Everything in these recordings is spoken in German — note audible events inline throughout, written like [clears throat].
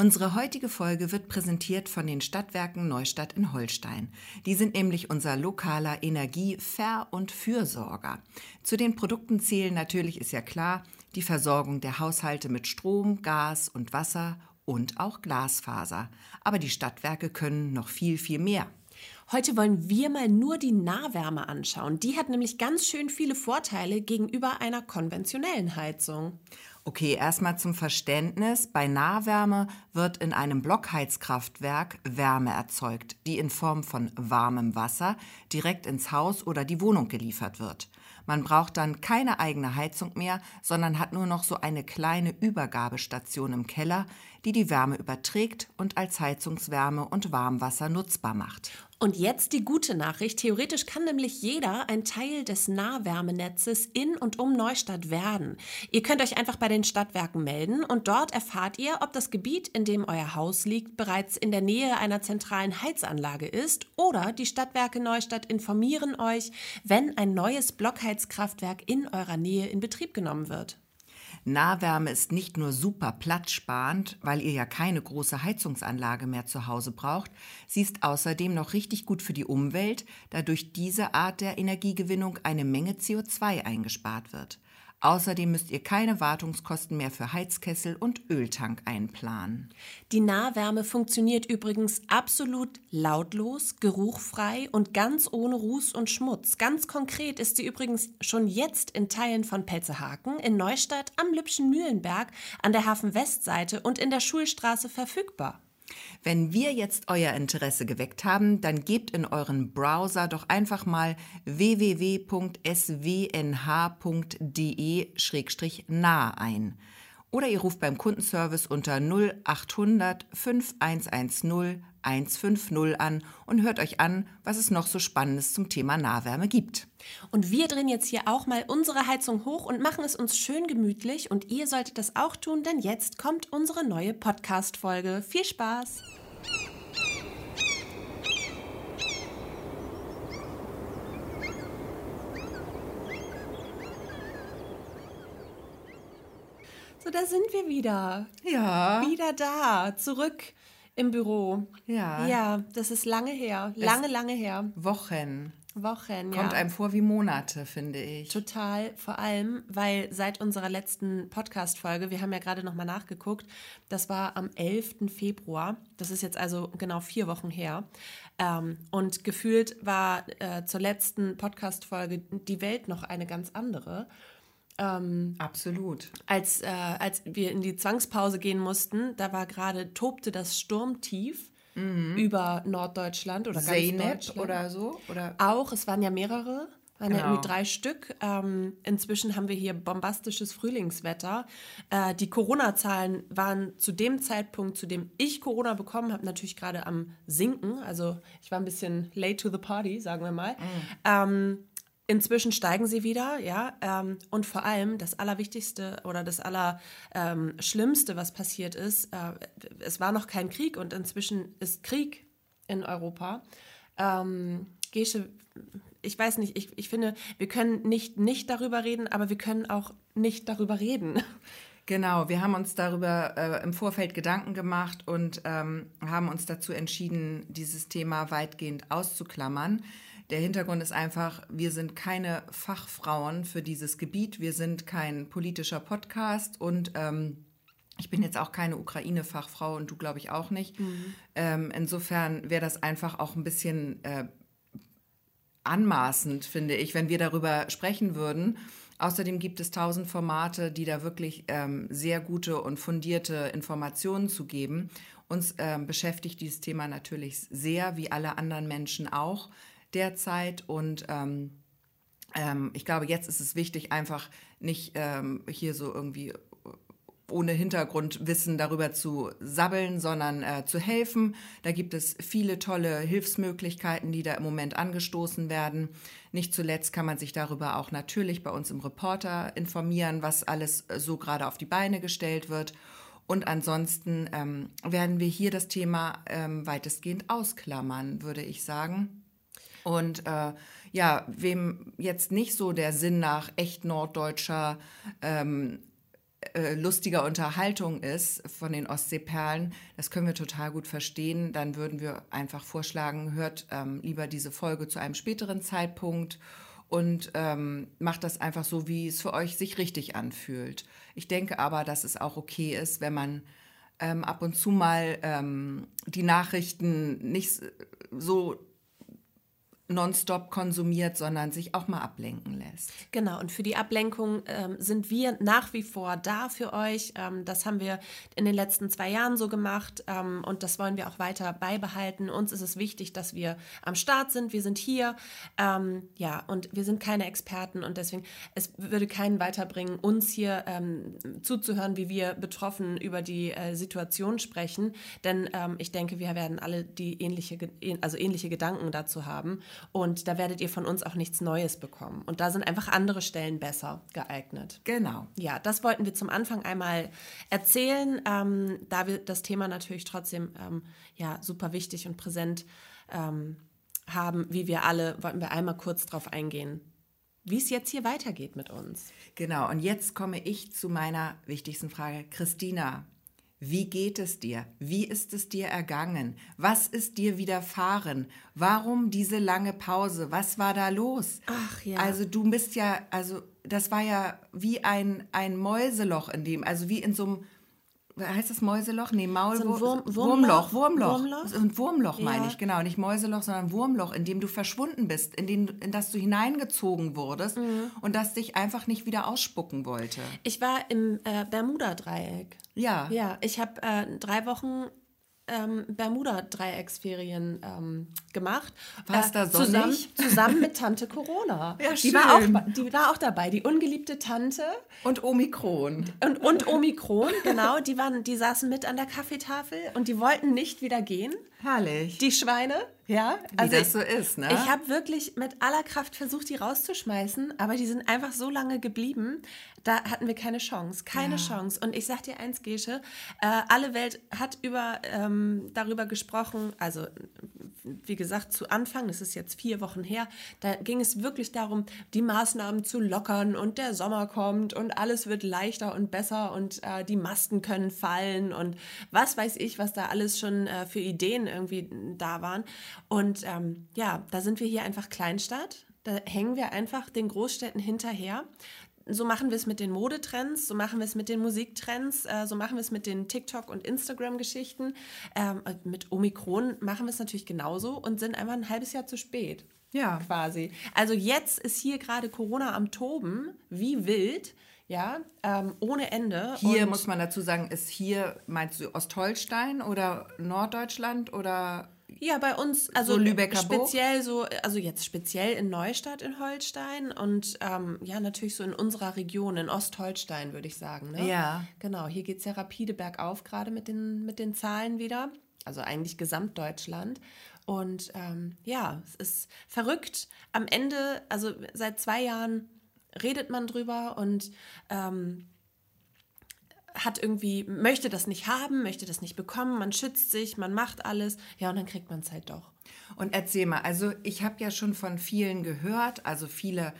Unsere heutige Folge wird präsentiert von den Stadtwerken Neustadt in Holstein. Die sind nämlich unser lokaler Energiever- und Fürsorger. Zu den Produkten zählen natürlich, ist ja klar, die Versorgung der Haushalte mit Strom, Gas und Wasser und auch Glasfaser. Aber die Stadtwerke können noch viel, viel mehr. Heute wollen wir mal nur die Nahwärme anschauen. Die hat nämlich ganz schön viele Vorteile gegenüber einer konventionellen Heizung. Okay, erstmal zum Verständnis. Bei Nahwärme wird in einem Blockheizkraftwerk Wärme erzeugt, die in Form von warmem Wasser direkt ins Haus oder die Wohnung geliefert wird. Man braucht dann keine eigene Heizung mehr, sondern hat nur noch so eine kleine Übergabestation im Keller, die die Wärme überträgt und als Heizungswärme und Warmwasser nutzbar macht. Und jetzt die gute Nachricht. Theoretisch kann nämlich jeder ein Teil des Nahwärmenetzes in und um Neustadt werden. Ihr könnt euch einfach bei den Stadtwerken melden und dort erfahrt ihr, ob das Gebiet, in dem euer Haus liegt, bereits in der Nähe einer zentralen Heizanlage ist oder die Stadtwerke Neustadt informieren euch, wenn ein neues Blockheizkraftwerk in eurer Nähe in Betrieb genommen wird. Nahwärme ist nicht nur super platzsparend, weil ihr ja keine große Heizungsanlage mehr zu Hause braucht, sie ist außerdem noch richtig gut für die Umwelt, da durch diese Art der Energiegewinnung eine Menge CO2 eingespart wird. Außerdem müsst ihr keine Wartungskosten mehr für Heizkessel und Öltank einplanen. Die Nahwärme funktioniert übrigens absolut lautlos, geruchfrei und ganz ohne Ruß und Schmutz. Ganz konkret ist sie übrigens schon jetzt in Teilen von Pelzehaken, in Neustadt, am Lübschen Mühlenberg, an der Hafen-Westseite und in der Schulstraße verfügbar. Wenn wir jetzt euer Interesse geweckt haben, dann gebt in euren Browser doch einfach mal www.swnh.de-nah ein. Oder ihr ruft beim Kundenservice unter 0800 5110 150 an und hört euch an, was es noch so Spannendes zum Thema Nahwärme gibt. Und wir drehen jetzt hier auch mal unsere Heizung hoch und machen es uns schön gemütlich. Und ihr solltet das auch tun, denn jetzt kommt unsere neue Podcast-Folge. Viel Spaß! So, da sind wir wieder. Ja. Wieder da, zurück im Büro. Ja. Ja, das ist lange her. Lange, es lange her. Wochen. Wochen, ja. Kommt einem vor wie Monate, finde ich. Total, vor allem, weil seit unserer letzten Podcast-Folge, wir haben ja gerade nochmal nachgeguckt, das war am 11. Februar, das ist jetzt also genau vier Wochen her. Ähm, und gefühlt war äh, zur letzten Podcast-Folge die Welt noch eine ganz andere. Ähm, Absolut. Als, äh, als wir in die Zwangspause gehen mussten, da war gerade, tobte das Sturmtief mhm. über Norddeutschland oder Zeynep ganz Deutschland. oder so? Oder? Auch, es waren ja mehrere. Waren genau. ja irgendwie drei Stück. Ähm, inzwischen haben wir hier bombastisches Frühlingswetter. Äh, die Corona-Zahlen waren zu dem Zeitpunkt, zu dem ich Corona bekommen habe, natürlich gerade am Sinken. Also ich war ein bisschen late to the party, sagen wir mal. Mhm. Ähm, Inzwischen steigen sie wieder, ja. Ähm, und vor allem das Allerwichtigste oder das Allerschlimmste, ähm, was passiert ist, äh, es war noch kein Krieg und inzwischen ist Krieg in Europa. Ähm, Gesche, ich weiß nicht, ich, ich finde, wir können nicht nicht darüber reden, aber wir können auch nicht darüber reden. [laughs] Genau, wir haben uns darüber äh, im Vorfeld Gedanken gemacht und ähm, haben uns dazu entschieden, dieses Thema weitgehend auszuklammern. Der Hintergrund ist einfach, wir sind keine Fachfrauen für dieses Gebiet, wir sind kein politischer Podcast und ähm, ich bin jetzt auch keine Ukraine-Fachfrau und du glaube ich auch nicht. Mhm. Ähm, insofern wäre das einfach auch ein bisschen äh, anmaßend, finde ich, wenn wir darüber sprechen würden. Außerdem gibt es tausend Formate, die da wirklich ähm, sehr gute und fundierte Informationen zu geben. Uns ähm, beschäftigt dieses Thema natürlich sehr, wie alle anderen Menschen auch derzeit. Und ähm, ähm, ich glaube, jetzt ist es wichtig, einfach nicht ähm, hier so irgendwie ohne Hintergrundwissen darüber zu sabbeln, sondern äh, zu helfen. Da gibt es viele tolle Hilfsmöglichkeiten, die da im Moment angestoßen werden. Nicht zuletzt kann man sich darüber auch natürlich bei uns im Reporter informieren, was alles so gerade auf die Beine gestellt wird. Und ansonsten ähm, werden wir hier das Thema ähm, weitestgehend ausklammern, würde ich sagen. Und äh, ja, wem jetzt nicht so der Sinn nach echt norddeutscher ähm, äh, lustiger Unterhaltung ist von den Ostseeperlen, das können wir total gut verstehen. Dann würden wir einfach vorschlagen, hört ähm, lieber diese Folge zu einem späteren Zeitpunkt und ähm, macht das einfach so, wie es für euch sich richtig anfühlt. Ich denke aber, dass es auch okay ist, wenn man ähm, ab und zu mal ähm, die Nachrichten nicht so nonstop konsumiert, sondern sich auch mal ablenken lässt. Genau, und für die Ablenkung ähm, sind wir nach wie vor da für euch. Ähm, das haben wir in den letzten zwei Jahren so gemacht ähm, und das wollen wir auch weiter beibehalten. Uns ist es wichtig, dass wir am Start sind. Wir sind hier, ähm, ja, und wir sind keine Experten und deswegen, es würde keinen weiterbringen, uns hier ähm, zuzuhören, wie wir betroffen über die äh, Situation sprechen, denn ähm, ich denke, wir werden alle die ähnliche, also ähnliche Gedanken dazu haben. Und da werdet ihr von uns auch nichts Neues bekommen. Und da sind einfach andere Stellen besser geeignet. Genau. Ja, das wollten wir zum Anfang einmal erzählen, ähm, da wir das Thema natürlich trotzdem ähm, ja, super wichtig und präsent ähm, haben, wie wir alle, wollten wir einmal kurz darauf eingehen, wie es jetzt hier weitergeht mit uns. Genau, und jetzt komme ich zu meiner wichtigsten Frage. Christina, wie geht es dir? Wie ist es dir ergangen? Was ist dir widerfahren? Warum diese lange Pause? Was war da los? Ach ja. Also du bist ja, also das war ja wie ein, ein Mäuseloch in dem, also wie in so einem heißt das Mäuseloch? Nee, Maul so Wurm, Wurmloch. Wurmloch. Wurmloch. Wurmloch, ein Wurmloch ja. meine ich, genau. Nicht Mäuseloch, sondern Wurmloch, in dem du verschwunden bist, in, dem, in das du hineingezogen wurdest mhm. und das dich einfach nicht wieder ausspucken wollte. Ich war im äh, Bermuda-Dreieck. Ja. Ja, ich habe äh, drei Wochen ähm, Bermuda-Dreiecksferien ähm, gemacht. War äh, da sonnig? Zusammen, [laughs] zusammen mit Tante Corona. Ja, die, war auch, die war auch dabei, die ungeliebte Tante. Und Omikron. Und, und Omikron, genau. Die, waren, die saßen mit an der Kaffeetafel und die wollten nicht wieder gehen. Herrlich. Die Schweine, ja. Wie also das so ist, ne? Ich habe wirklich mit aller Kraft versucht, die rauszuschmeißen, aber die sind einfach so lange geblieben, da hatten wir keine Chance. Keine ja. Chance. Und ich sag dir eins, Gesche, äh, alle Welt hat über, ähm, darüber gesprochen, also wie gesagt, zu Anfang, das ist jetzt vier Wochen her, da ging es wirklich darum, die Maßnahmen zu lockern und der Sommer kommt und alles wird leichter und besser und äh, die Masken können fallen und was weiß ich, was da alles schon äh, für Ideen irgendwie da waren. Und ähm, ja, da sind wir hier einfach Kleinstadt. Da hängen wir einfach den Großstädten hinterher so machen wir es mit den Modetrends, so machen wir es mit den Musiktrends, äh, so machen wir es mit den TikTok- und Instagram-Geschichten. Ähm, mit Omikron machen wir es natürlich genauso und sind einfach ein halbes Jahr zu spät. Ja. Quasi. Also jetzt ist hier gerade Corona am Toben, wie wild. Ja, ähm, ohne Ende. Hier und muss man dazu sagen, ist hier, meinst du Ostholstein oder Norddeutschland oder ja, bei uns, also so Lübecker speziell so, also jetzt speziell in Neustadt in Holstein und ähm, ja, natürlich so in unserer Region, in Ostholstein, würde ich sagen. Ne? Ja. Genau, hier geht es ja rapide bergauf, gerade mit den, mit den Zahlen wieder. Also eigentlich Gesamtdeutschland. Und ähm, ja, es ist verrückt. Am Ende, also seit zwei Jahren redet man drüber und ähm, hat irgendwie, möchte das nicht haben, möchte das nicht bekommen, man schützt sich, man macht alles, ja, und dann kriegt man es halt doch. Und erzähl mal, also ich habe ja schon von vielen gehört, also viele,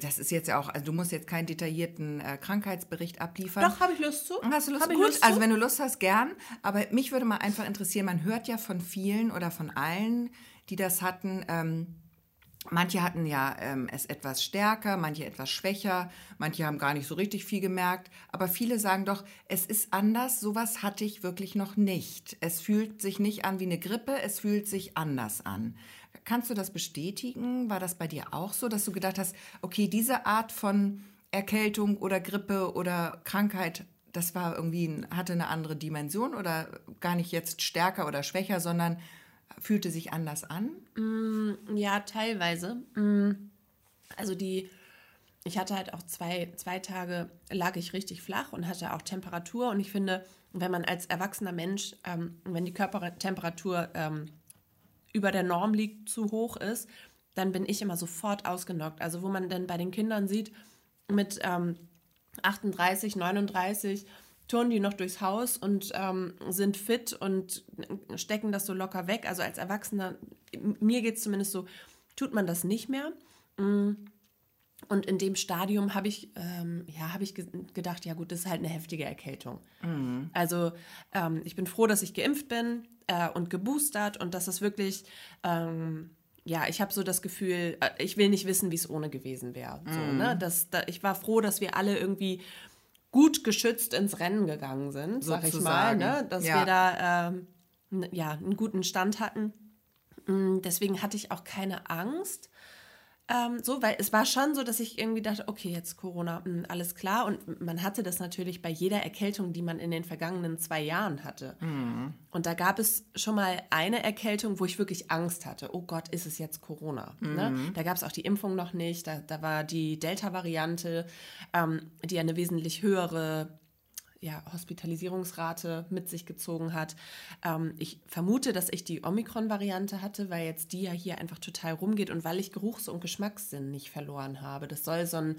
das ist jetzt ja auch, also du musst jetzt keinen detaillierten äh, Krankheitsbericht abliefern. Doch, habe ich Lust zu. Hast du Lust? Hab Gut, Lust also wenn du Lust hast, gern. Aber mich würde mal einfach interessieren, man hört ja von vielen oder von allen, die das hatten, ähm, Manche hatten ja ähm, es etwas stärker, manche etwas schwächer, manche haben gar nicht so richtig viel gemerkt, aber viele sagen doch, es ist anders, sowas hatte ich wirklich noch nicht. Es fühlt sich nicht an wie eine Grippe, es fühlt sich anders an. Kannst du das bestätigen? War das bei dir auch so, dass du gedacht hast, okay, diese Art von Erkältung oder Grippe oder Krankheit, das war irgendwie, hatte eine andere Dimension oder gar nicht jetzt stärker oder schwächer, sondern fühlte sich anders an? Mm, ja, teilweise. Mm, also die, ich hatte halt auch zwei, zwei Tage, lag ich richtig flach und hatte auch Temperatur. Und ich finde, wenn man als erwachsener Mensch, ähm, wenn die Körpertemperatur ähm, über der Norm liegt, zu hoch ist, dann bin ich immer sofort ausgenockt. Also wo man dann bei den Kindern sieht, mit ähm, 38, 39 turnen die noch durchs Haus und ähm, sind fit und stecken das so locker weg. Also als Erwachsener, mir geht es zumindest so, tut man das nicht mehr. Mm. Und in dem Stadium habe ich, ähm, ja, hab ich ge gedacht, ja gut, das ist halt eine heftige Erkältung. Mhm. Also ähm, ich bin froh, dass ich geimpft bin äh, und geboostert und dass es wirklich, ähm, ja, ich habe so das Gefühl, äh, ich will nicht wissen, wie es ohne gewesen wäre. So, mhm. ne? Das, da, ich war froh, dass wir alle irgendwie gut geschützt ins Rennen gegangen sind, sag ich mal, ne? dass ja. wir da ähm, ja, einen guten Stand hatten. Mm, deswegen hatte ich auch keine Angst. Ähm, so, weil es war schon so, dass ich irgendwie dachte, okay, jetzt Corona, mh, hm, alles klar. Und man hatte das natürlich bei jeder Erkältung, die man in den vergangenen zwei Jahren hatte. Mhm. Und da gab es schon mal eine Erkältung, wo ich wirklich Angst hatte. Oh Gott, ist es jetzt Corona? Ne? Mhm. Ne? Da gab es auch die Impfung noch nicht. Da, da war die Delta-Variante, ähm, die eine wesentlich höhere ja, Hospitalisierungsrate mit sich gezogen hat. Ähm, ich vermute, dass ich die Omikron-Variante hatte, weil jetzt die ja hier einfach total rumgeht und weil ich Geruchs- und Geschmackssinn nicht verloren habe. Das soll so ein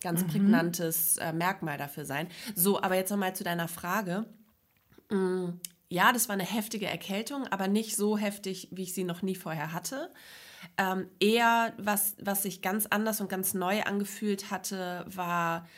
ganz mhm. prägnantes äh, Merkmal dafür sein. So, aber jetzt nochmal zu deiner Frage. Mm, ja, das war eine heftige Erkältung, aber nicht so heftig, wie ich sie noch nie vorher hatte. Ähm, eher, was, was sich ganz anders und ganz neu angefühlt hatte, war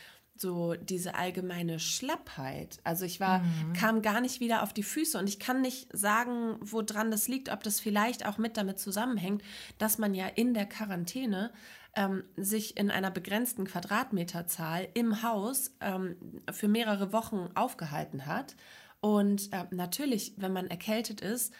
so diese allgemeine Schlappheit. Also ich war, mhm. kam gar nicht wieder auf die Füße und ich kann nicht sagen, woran das liegt, ob das vielleicht auch mit damit zusammenhängt, dass man ja in der Quarantäne ähm, sich in einer begrenzten Quadratmeterzahl im Haus ähm, für mehrere Wochen aufgehalten hat. Und äh, natürlich, wenn man erkältet ist,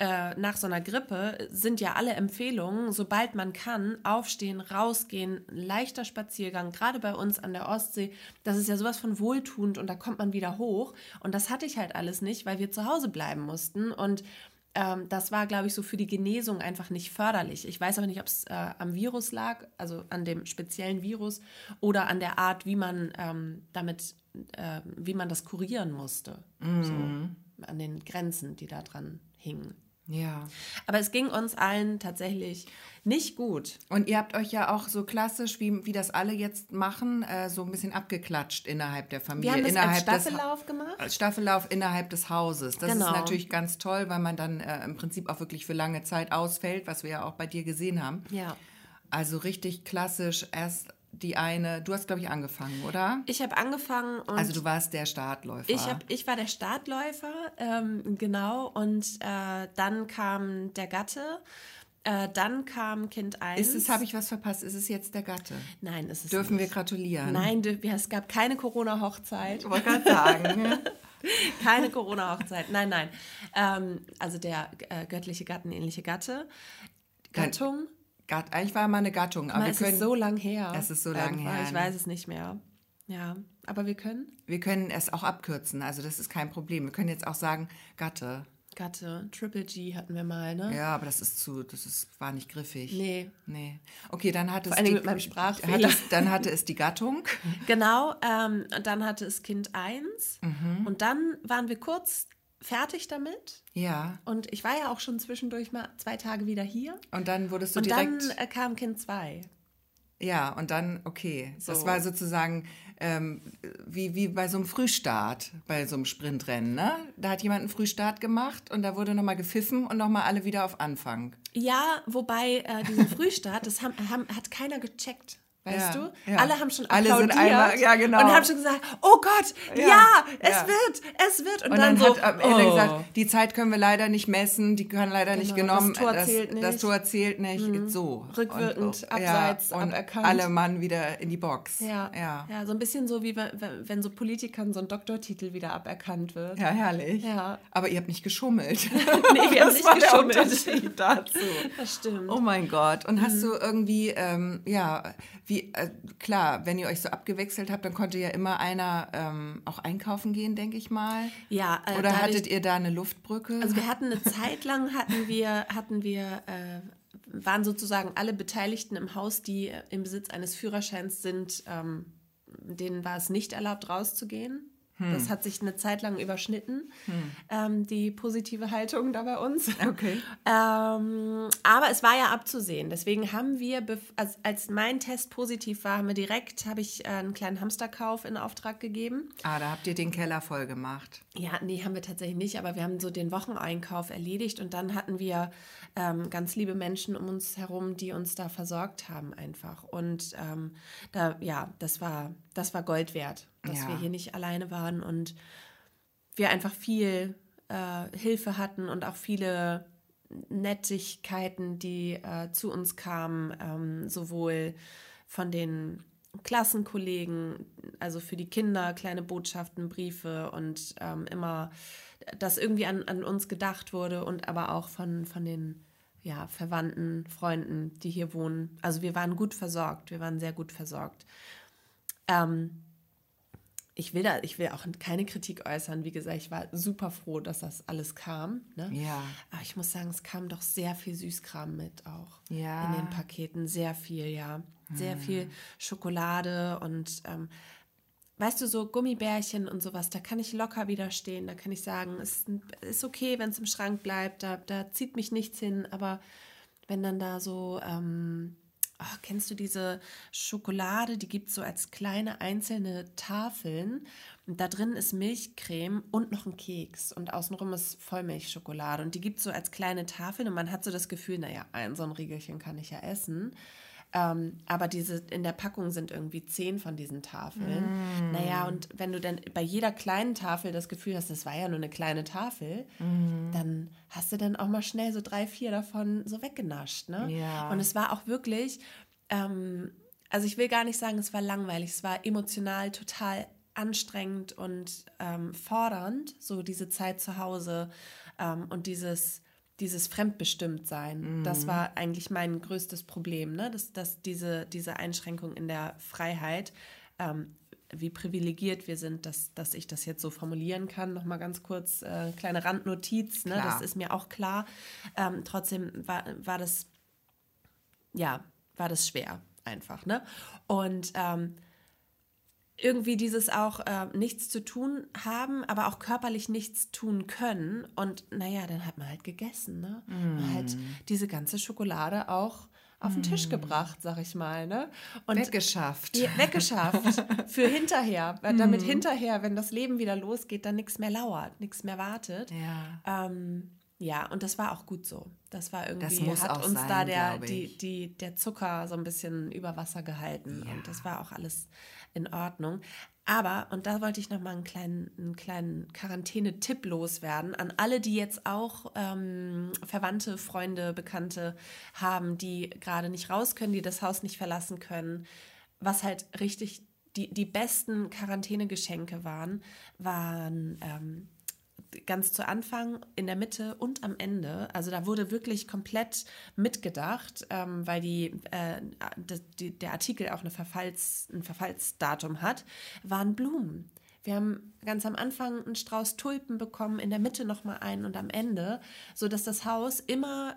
äh, nach so einer Grippe sind ja alle Empfehlungen, sobald man kann, aufstehen, rausgehen, leichter Spaziergang, gerade bei uns an der Ostsee, das ist ja sowas von wohltuend und da kommt man wieder hoch. Und das hatte ich halt alles nicht, weil wir zu Hause bleiben mussten. Und ähm, das war, glaube ich, so für die Genesung einfach nicht förderlich. Ich weiß aber nicht, ob es äh, am Virus lag, also an dem speziellen Virus oder an der Art, wie man ähm, damit, äh, wie man das kurieren musste. Mhm. So, an den Grenzen, die da dran hingen. Ja. Aber es ging uns allen tatsächlich nicht gut. Und ihr habt euch ja auch so klassisch, wie, wie das alle jetzt machen, äh, so ein bisschen abgeklatscht innerhalb der Familie. Wir haben das innerhalb als Staffellauf des, gemacht. Als Staffellauf innerhalb des Hauses. Das genau. ist natürlich ganz toll, weil man dann äh, im Prinzip auch wirklich für lange Zeit ausfällt, was wir ja auch bei dir gesehen haben. Ja. Also richtig klassisch erst die eine, du hast, glaube ich, angefangen, oder? Ich habe angefangen. also du warst der Startläufer. Ich, hab, ich war der Startläufer, ähm, genau. Und äh, dann kam der Gatte. Äh, dann kam Kind 1. Ist es, habe ich was verpasst? Ist es jetzt der Gatte? Nein, ist es Dürfen nicht. wir gratulieren? Nein, es gab keine Corona-Hochzeit. Ich wollte gerade sagen. [laughs] keine Corona-Hochzeit. Nein, nein. Ähm, also der äh, göttliche Gattenähnliche Gatte. Gattung. Gatt, eigentlich war mal eine Gattung. Aber es können, ist so lang her. Es ist so lang her. Ich weiß es nicht mehr. Ja, aber wir können? Wir können es auch abkürzen, also das ist kein Problem. Wir können jetzt auch sagen Gatte. Gatte, Triple G hatten wir mal, ne? Ja, aber das ist zu, das ist, war nicht griffig. Nee. Nee. Okay, dann hat es. Vor allem mit meinem Sprachfehler. Hat es, dann hatte es die Gattung. [laughs] Genau, ähm, dann hatte es Kind 1. Mhm. Und dann waren wir kurz fertig damit. Ja. Und ich war ja auch schon zwischendurch mal zwei Tage wieder hier. Und dann wurdest du und direkt. Und dann äh, kam Kind 2. Ja, und dann, okay. So. Das war sozusagen ähm, wie, wie bei so einem Frühstart, bei so einem Sprintrennen, ne? Da hat jemand einen Frühstart gemacht und da wurde nochmal gepfiffen und nochmal alle wieder auf Anfang. Ja, wobei äh, diesen [laughs] Frühstart, das haben, haben, hat keiner gecheckt. Weißt ja, du? Ja. Alle haben schon Alle applaudiert sind einmal, ja, genau. und haben schon gesagt, oh Gott, ja, ja es wird, es wird. Und, und dann, dann, so, hat am Ende oh. gesagt, die Zeit können wir leider nicht messen, die kann leider genau, nicht genommen. Das Tor das, zählt nicht. Das Tor zählt nicht. Mhm. So. Rückwirkend, und, abseits, und aberkannt. alle Mann wieder in die Box. Ja. ja. Ja, so ein bisschen so wie wenn, wenn so Politikern so ein Doktortitel wieder aberkannt wird. Ja, herrlich. Ja. Aber ihr habt nicht geschummelt. [laughs] nee, wir haben nicht geschummelt. dazu. Das stimmt. Oh mein Gott. Und mhm. hast du irgendwie, ähm, ja, wie, äh, klar, wenn ihr euch so abgewechselt habt, dann konnte ja immer einer ähm, auch einkaufen gehen, denke ich mal. Ja. Äh, Oder hattet ihr da eine Luftbrücke? Also wir hatten eine Zeit lang, hatten wir, hatten wir, äh, waren sozusagen alle Beteiligten im Haus, die im Besitz eines Führerscheins sind, ähm, denen war es nicht erlaubt, rauszugehen. Hm. Das hat sich eine Zeit lang überschnitten, hm. ähm, die positive Haltung da bei uns. Okay. ähm, aber es war ja abzusehen. Deswegen haben wir, als, als mein Test positiv war, haben wir direkt, habe ich äh, einen kleinen Hamsterkauf in Auftrag gegeben. Ah, da habt ihr den Keller voll gemacht. Ja, nee, haben wir tatsächlich nicht, aber wir haben so den Wocheneinkauf erledigt und dann hatten wir ähm, ganz liebe Menschen um uns herum, die uns da versorgt haben einfach. Und ähm, da, ja, das war, das war Gold wert dass ja. wir hier nicht alleine waren und wir einfach viel äh, Hilfe hatten und auch viele Nettigkeiten, die äh, zu uns kamen, ähm, sowohl von den Klassenkollegen, also für die Kinder kleine Botschaften, Briefe und ähm, immer, dass irgendwie an, an uns gedacht wurde und aber auch von, von den ja, Verwandten, Freunden, die hier wohnen. Also wir waren gut versorgt, wir waren sehr gut versorgt. Ähm, ich will da, ich will auch keine Kritik äußern. Wie gesagt, ich war super froh, dass das alles kam. Ne? Ja. Aber ich muss sagen, es kam doch sehr viel Süßkram mit auch ja. in den Paketen. Sehr viel, ja. Sehr hm. viel Schokolade und ähm, weißt du, so Gummibärchen und sowas, da kann ich locker widerstehen. Da kann ich sagen, es ist okay, wenn es im Schrank bleibt, da, da zieht mich nichts hin. Aber wenn dann da so ähm, oh, kennst du diese Schokolade? Die gibt es so als kleine einzelne Tafeln. Und da drin ist Milchcreme und noch ein Keks. Und außenrum ist Vollmilchschokolade. Und die gibt es so als kleine Tafeln. Und man hat so das Gefühl, naja, ein so ein Riegelchen kann ich ja essen. Ähm, aber diese in der Packung sind irgendwie zehn von diesen Tafeln. Mm. Naja, und wenn du dann bei jeder kleinen Tafel das Gefühl hast, das war ja nur eine kleine Tafel, mm. dann hast du dann auch mal schnell so drei, vier davon so weggenascht. Ne? Ja. Und es war auch wirklich, ähm, also ich will gar nicht sagen, es war langweilig, es war emotional total anstrengend und ähm, fordernd, so diese Zeit zu Hause ähm, und dieses dieses Fremdbestimmtsein, mhm. das war eigentlich mein größtes Problem, ne? dass, dass diese, diese Einschränkung in der Freiheit, ähm, wie privilegiert wir sind, dass, dass ich das jetzt so formulieren kann. Nochmal ganz kurz, äh, kleine Randnotiz, ne? das ist mir auch klar. Ähm, trotzdem war, war das, ja, war das schwer einfach. Ne? Und ähm, irgendwie dieses auch äh, nichts zu tun haben, aber auch körperlich nichts tun können. Und naja, dann hat man halt gegessen. Ne? Mm. Man hat diese ganze Schokolade auch auf den Tisch mm. gebracht, sag ich mal. Ne? Und weggeschafft. Ja, weggeschafft. [laughs] Für hinterher. Damit mm. hinterher, wenn das Leben wieder losgeht, dann nichts mehr lauert, nichts mehr wartet. Ja. Ähm, ja, und das war auch gut so. Das war irgendwie, das hat uns sein, da der, die, die, der Zucker so ein bisschen über Wasser gehalten. Ja. Und das war auch alles in Ordnung. Aber, und da wollte ich nochmal einen kleinen, einen kleinen Quarantäne-Tipp loswerden an alle, die jetzt auch ähm, Verwandte, Freunde, Bekannte haben, die gerade nicht raus können, die das Haus nicht verlassen können. Was halt richtig die, die besten Quarantänegeschenke waren, waren ähm, ganz zu Anfang, in der Mitte und am Ende. Also da wurde wirklich komplett mitgedacht, ähm, weil die, äh, die, der Artikel auch eine Verfalls, ein Verfallsdatum hat, waren Blumen. Wir haben ganz am Anfang einen Strauß Tulpen bekommen, in der Mitte nochmal einen und am Ende, sodass das Haus immer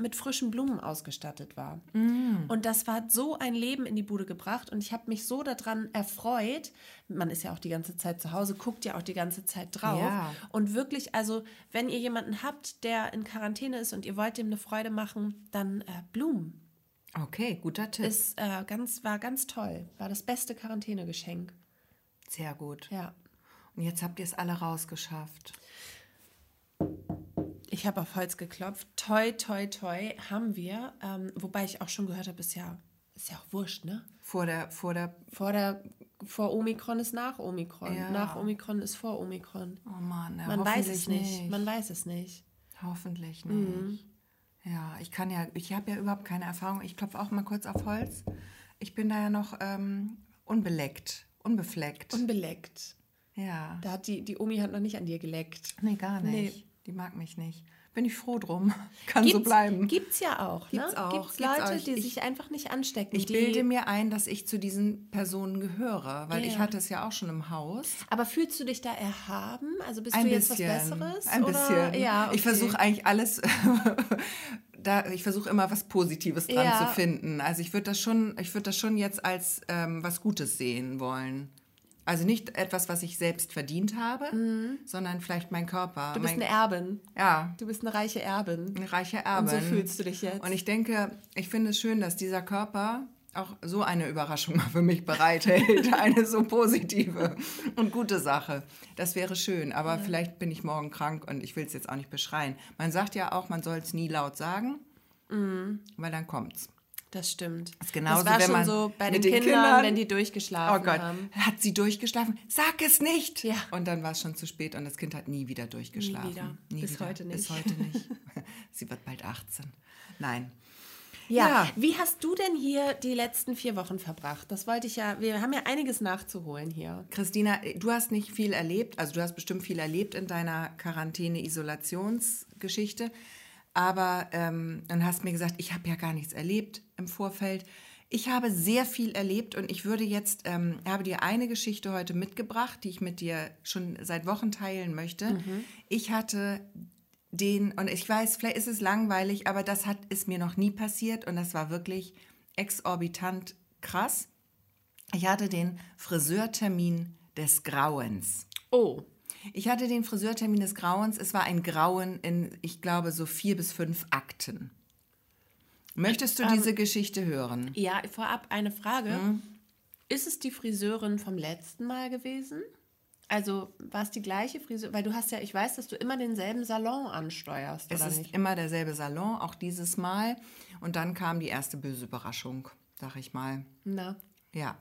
mit frischen Blumen ausgestattet war. Mm. Und das war so ein Leben in die Bude gebracht und ich habe mich so daran erfreut. Man ist ja auch die ganze Zeit zu Hause, guckt ja auch die ganze Zeit drauf. Ja. Und wirklich, also wenn ihr jemanden habt, der in Quarantäne ist und ihr wollt ihm eine Freude machen, dann äh, Blumen. Okay, guter Tipp. Ist, äh, ganz, war ganz toll. War das beste Quarantänegeschenk. Sehr gut. Ja. Und jetzt habt ihr es alle rausgeschafft. Ich habe auf Holz geklopft. Toi, toi, toi haben wir. Ähm, wobei ich auch schon gehört habe, ist ja, ist ja auch wurscht, ne? Vor der, vor der, vor der, vor Omikron ist nach Omikron. Ja. Nach Omikron ist vor Omikron. Oh Mann, ja, man weiß es nicht. nicht. Man weiß es nicht. Hoffentlich nicht. Mhm. Ja, ich kann ja, ich habe ja überhaupt keine Erfahrung. Ich klopfe auch mal kurz auf Holz. Ich bin da ja noch ähm, unbeleckt, unbefleckt. Unbeleckt. Ja. Da hat die, die Omi hat noch nicht an dir geleckt. Nee, gar nicht. Nee. Die mag mich nicht. Bin ich froh drum. [laughs] Kann gibt's, so bleiben. Gibt es ja auch. Gibt es ne? auch. Gibt's Leute, auch. die ich, sich einfach nicht anstecken. Ich bilde mir ein, dass ich zu diesen Personen gehöre, weil ja. ich hatte es ja auch schon im Haus. Aber fühlst du dich da erhaben? Also bist ein du jetzt bisschen, was Besseres? Ein oder? bisschen. Ja, okay. Ich versuche eigentlich alles [laughs] da, ich versuche immer was Positives dran ja. zu finden. Also ich würde das schon, ich würde das schon jetzt als ähm, was Gutes sehen wollen. Also nicht etwas, was ich selbst verdient habe, mhm. sondern vielleicht mein Körper. Du bist mein, eine Erbin. Ja. Du bist eine reiche Erbin. Eine reiche Erbin. Und so fühlst du dich jetzt. Und ich denke, ich finde es schön, dass dieser Körper auch so eine Überraschung mal [laughs] für mich bereithält. [laughs] eine so positive und gute Sache. Das wäre schön, aber ja. vielleicht bin ich morgen krank und ich will es jetzt auch nicht beschreien. Man sagt ja auch, man soll es nie laut sagen, mhm. weil dann kommt's. Das stimmt. Das, ist genauso, das war schon so bei den, den Kindern, Kindern, wenn die durchgeschlafen oh Gott, haben. Hat sie durchgeschlafen? Sag es nicht! Ja. Und dann war es schon zu spät und das Kind hat nie wieder durchgeschlafen. Nie wieder. Nie Bis wieder. heute nicht. Bis heute nicht. [laughs] [laughs] sie wird bald 18. Nein. Ja. ja. Wie hast du denn hier die letzten vier Wochen verbracht? Das wollte ich ja, wir haben ja einiges nachzuholen hier. Christina, du hast nicht viel erlebt, also du hast bestimmt viel erlebt in deiner Quarantäne-Isolationsgeschichte. Aber ähm, dann hast mir gesagt, ich habe ja gar nichts erlebt im Vorfeld. Ich habe sehr viel erlebt und ich würde jetzt, ähm, habe dir eine Geschichte heute mitgebracht, die ich mit dir schon seit Wochen teilen möchte. Mhm. Ich hatte den, und ich weiß, vielleicht ist es langweilig, aber das hat, ist mir noch nie passiert und das war wirklich exorbitant krass. Ich hatte den Friseurtermin des Grauens. Oh. Ich hatte den Friseurtermin des Grauens. Es war ein Grauen in, ich glaube, so vier bis fünf Akten. Möchtest du ähm, diese Geschichte hören? Ja, vorab eine Frage. Hm? Ist es die Friseurin vom letzten Mal gewesen? Also war es die gleiche Friseur? Weil du hast ja, ich weiß, dass du immer denselben Salon ansteuerst. Es ist nicht? immer derselbe Salon, auch dieses Mal. Und dann kam die erste böse Überraschung, sag ich mal. Na. Ja.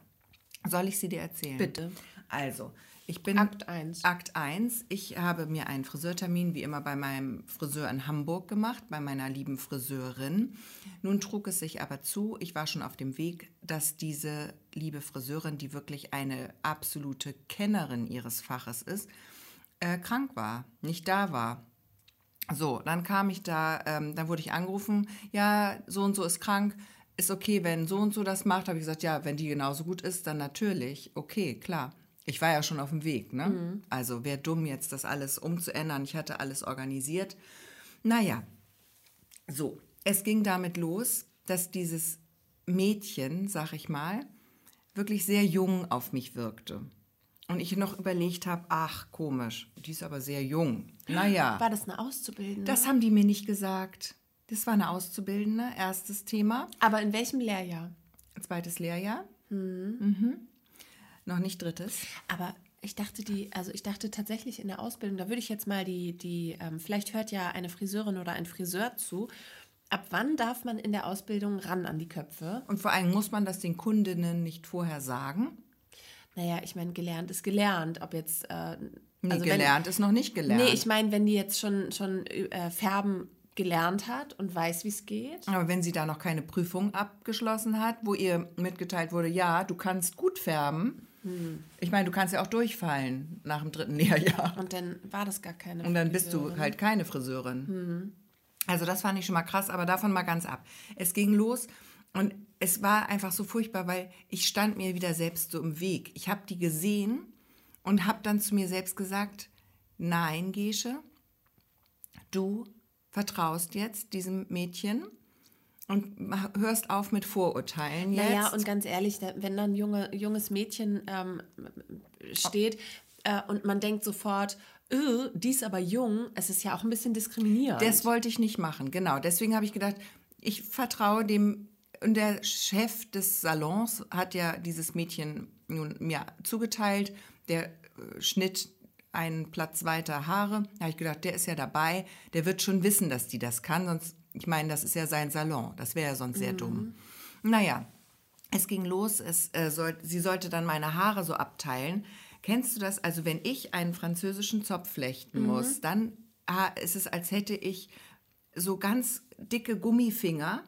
Soll ich sie dir erzählen? Bitte. Also, ich bin Akt 1. Akt 1. Ich habe mir einen Friseurtermin wie immer bei meinem Friseur in Hamburg gemacht, bei meiner lieben Friseurin. Nun trug es sich aber zu, ich war schon auf dem Weg, dass diese liebe Friseurin, die wirklich eine absolute Kennerin ihres Faches ist, äh, krank war, nicht da war. So, dann kam ich da, ähm, dann wurde ich angerufen, ja, so und so ist krank, ist okay, wenn so und so das macht. Habe ich gesagt, ja, wenn die genauso gut ist, dann natürlich, okay, klar. Ich war ja schon auf dem Weg, ne? Mhm. Also wäre dumm, jetzt das alles umzuändern. Ich hatte alles organisiert. Naja, so, es ging damit los, dass dieses Mädchen, sag ich mal, wirklich sehr jung auf mich wirkte. Und ich noch überlegt habe, ach, komisch, die ist aber sehr jung. Naja. War das eine Auszubildende? Das haben die mir nicht gesagt. Das war eine Auszubildende, erstes Thema. Aber in welchem Lehrjahr? Zweites Lehrjahr. Mhm. Mhm. Noch nicht drittes. Aber ich dachte die, also ich dachte tatsächlich in der Ausbildung, da würde ich jetzt mal die, die, ähm, vielleicht hört ja eine Friseurin oder ein Friseur zu. Ab wann darf man in der Ausbildung ran an die Köpfe? Und vor allem muss man das den Kundinnen nicht vorher sagen? Naja, ich meine, gelernt ist gelernt. Ob jetzt. Äh, nee, also gelernt wenn, ist noch nicht gelernt. Nee, ich meine, wenn die jetzt schon, schon äh, färben gelernt hat und weiß, wie es geht. Aber wenn sie da noch keine Prüfung abgeschlossen hat, wo ihr mitgeteilt wurde, ja, du kannst gut färben, hm. Ich meine, du kannst ja auch durchfallen nach dem dritten [laughs] Lehrjahr. Und dann war das gar keine Und dann bist du halt keine Friseurin. Hm. Also das fand ich schon mal krass, aber davon mal ganz ab. Es ging los und es war einfach so furchtbar, weil ich stand mir wieder selbst so im Weg. Ich habe die gesehen und habe dann zu mir selbst gesagt, nein, Gesche, du vertraust jetzt diesem Mädchen und hörst auf mit Vorurteilen jetzt. Naja, und ganz ehrlich, wenn dann ein junge, junges Mädchen ähm, steht äh, und man denkt sofort, öh, die ist aber jung, es ist ja auch ein bisschen diskriminierend. Das wollte ich nicht machen, genau. Deswegen habe ich gedacht, ich vertraue dem, und der Chef des Salons hat ja dieses Mädchen nun mir zugeteilt, der äh, schnitt einen Platz weiter Haare. Da habe ich gedacht, der ist ja dabei, der wird schon wissen, dass die das kann, sonst ich meine, das ist ja sein Salon. Das wäre ja sonst sehr mhm. dumm. Naja, es ging los. Es, äh, soll, sie sollte dann meine Haare so abteilen. Kennst du das? Also, wenn ich einen französischen Zopf flechten mhm. muss, dann ah, ist es, als hätte ich so ganz dicke Gummifinger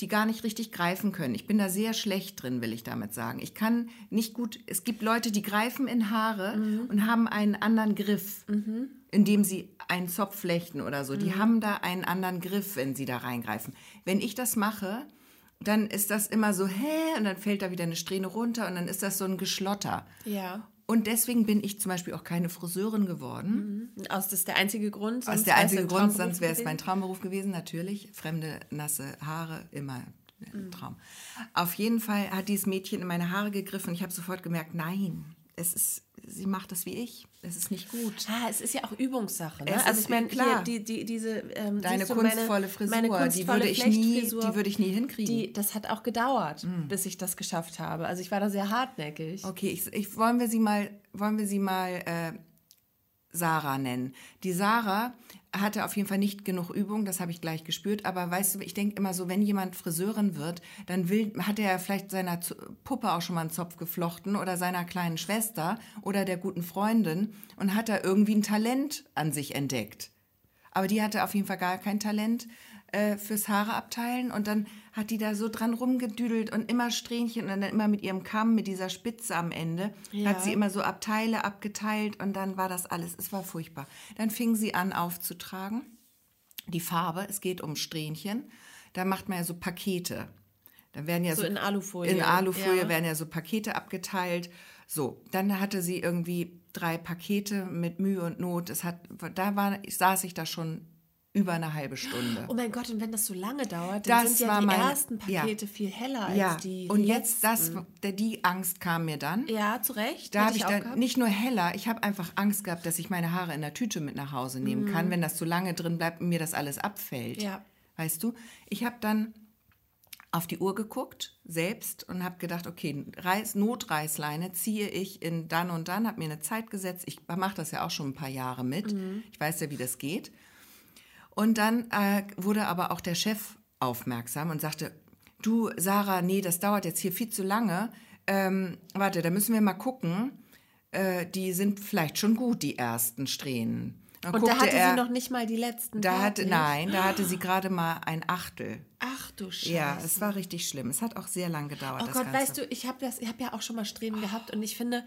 die gar nicht richtig greifen können. Ich bin da sehr schlecht drin, will ich damit sagen. Ich kann nicht gut, es gibt Leute, die greifen in Haare mhm. und haben einen anderen Griff, mhm. Indem sie einen Zopf flechten oder so. Die mhm. haben da einen anderen Griff, wenn sie da reingreifen. Wenn ich das mache, dann ist das immer so, hä, und dann fällt da wieder eine Strähne runter und dann ist das so ein Geschlotter. Ja. Und deswegen bin ich zum Beispiel auch keine Friseurin geworden. Mhm. Aus das ist der einzige Grund. Aus der einzige Grund, sonst wäre es mein Traumberuf gewesen, natürlich. Fremde, nasse Haare, immer ein mhm. Traum. Auf jeden Fall hat dieses Mädchen in meine Haare gegriffen und ich habe sofort gemerkt, nein, es ist, sie macht das wie ich. Es ist nicht gut. Ah, es ist ja auch Übungssache. Ne? Also ich meine, klar. die, die, diese ähm, Deine kunstvolle Frisur, meine die kunstvolle würde ich nie- die würde ich nie hinkriegen. Die, das hat auch gedauert, bis ich das geschafft habe. Also ich war da sehr hartnäckig. Okay, ich, ich, wollen wir sie mal, wollen wir sie mal äh, Sarah nennen. Die Sarah hatte auf jeden Fall nicht genug Übung, das habe ich gleich gespürt. Aber weißt du, ich denke immer so, wenn jemand Friseurin wird, dann will, hat er vielleicht seiner Puppe auch schon mal einen Zopf geflochten oder seiner kleinen Schwester oder der guten Freundin und hat da irgendwie ein Talent an sich entdeckt. Aber die hatte auf jeden Fall gar kein Talent äh, fürs Haare abteilen. Und dann hat die da so dran rumgedüdelt und immer Strähnchen und dann immer mit ihrem Kamm, mit dieser Spitze am Ende, Ja. hat sie immer so Abteile abgeteilt und dann war das alles, es war furchtbar. Dann fing sie an aufzutragen. Die Farbe, es geht um Strähnchen. Da macht man ja so Pakete. Da werden ja So so, in Alufolie. in Alufolie Ja. werden ja so Pakete abgeteilt. So, dann hatte sie irgendwie drei Pakete mit Mühe und Not. Es hat, da war, saß ich da schon über eine halbe Stunde. Oh mein Gott, und wenn das so lange dauert, dann Das sind ja die meine- ersten ja. Pakete viel heller als ja, die, und jetzt letzten. das, die Angst kam mir dann. Ja, zu Recht. Da habe ich auch dann gehabt. nicht nur heller, ich habe einfach Angst gehabt, dass ich meine Haare in der Tüte mit nach Hause nehmen kann, wenn das so lange drin bleibt und mir das alles abfällt. Mhm. Ja. Weißt du? Ich habe dann auf die Uhr geguckt, selbst, und habe gedacht, okay, Reiß, Notreißleine ziehe ich in dann und dann, habe mir eine Zeit gesetzt. Ich mache das ja auch schon ein paar Jahre mit. Mhm. Ich weiß ja, wie das geht. Und dann äh, wurde aber auch der Chef aufmerksam und sagte, du Sarah, nee, das dauert jetzt hier viel zu lange. Ähm, warte, da müssen wir mal gucken. Äh, die sind vielleicht schon gut, die ersten Strähnen. Dann Und da hatte er, sie noch nicht mal die letzten da hatte, nein, da hatte sie gerade mal ein Achtel. Ach du Scheiße. Ja, es war richtig schlimm. Es hat auch sehr lang gedauert. Oh Gott, Ganze. weißt du, ich habe das, ich habe ja auch schon mal Strähnen gehabt und ich finde,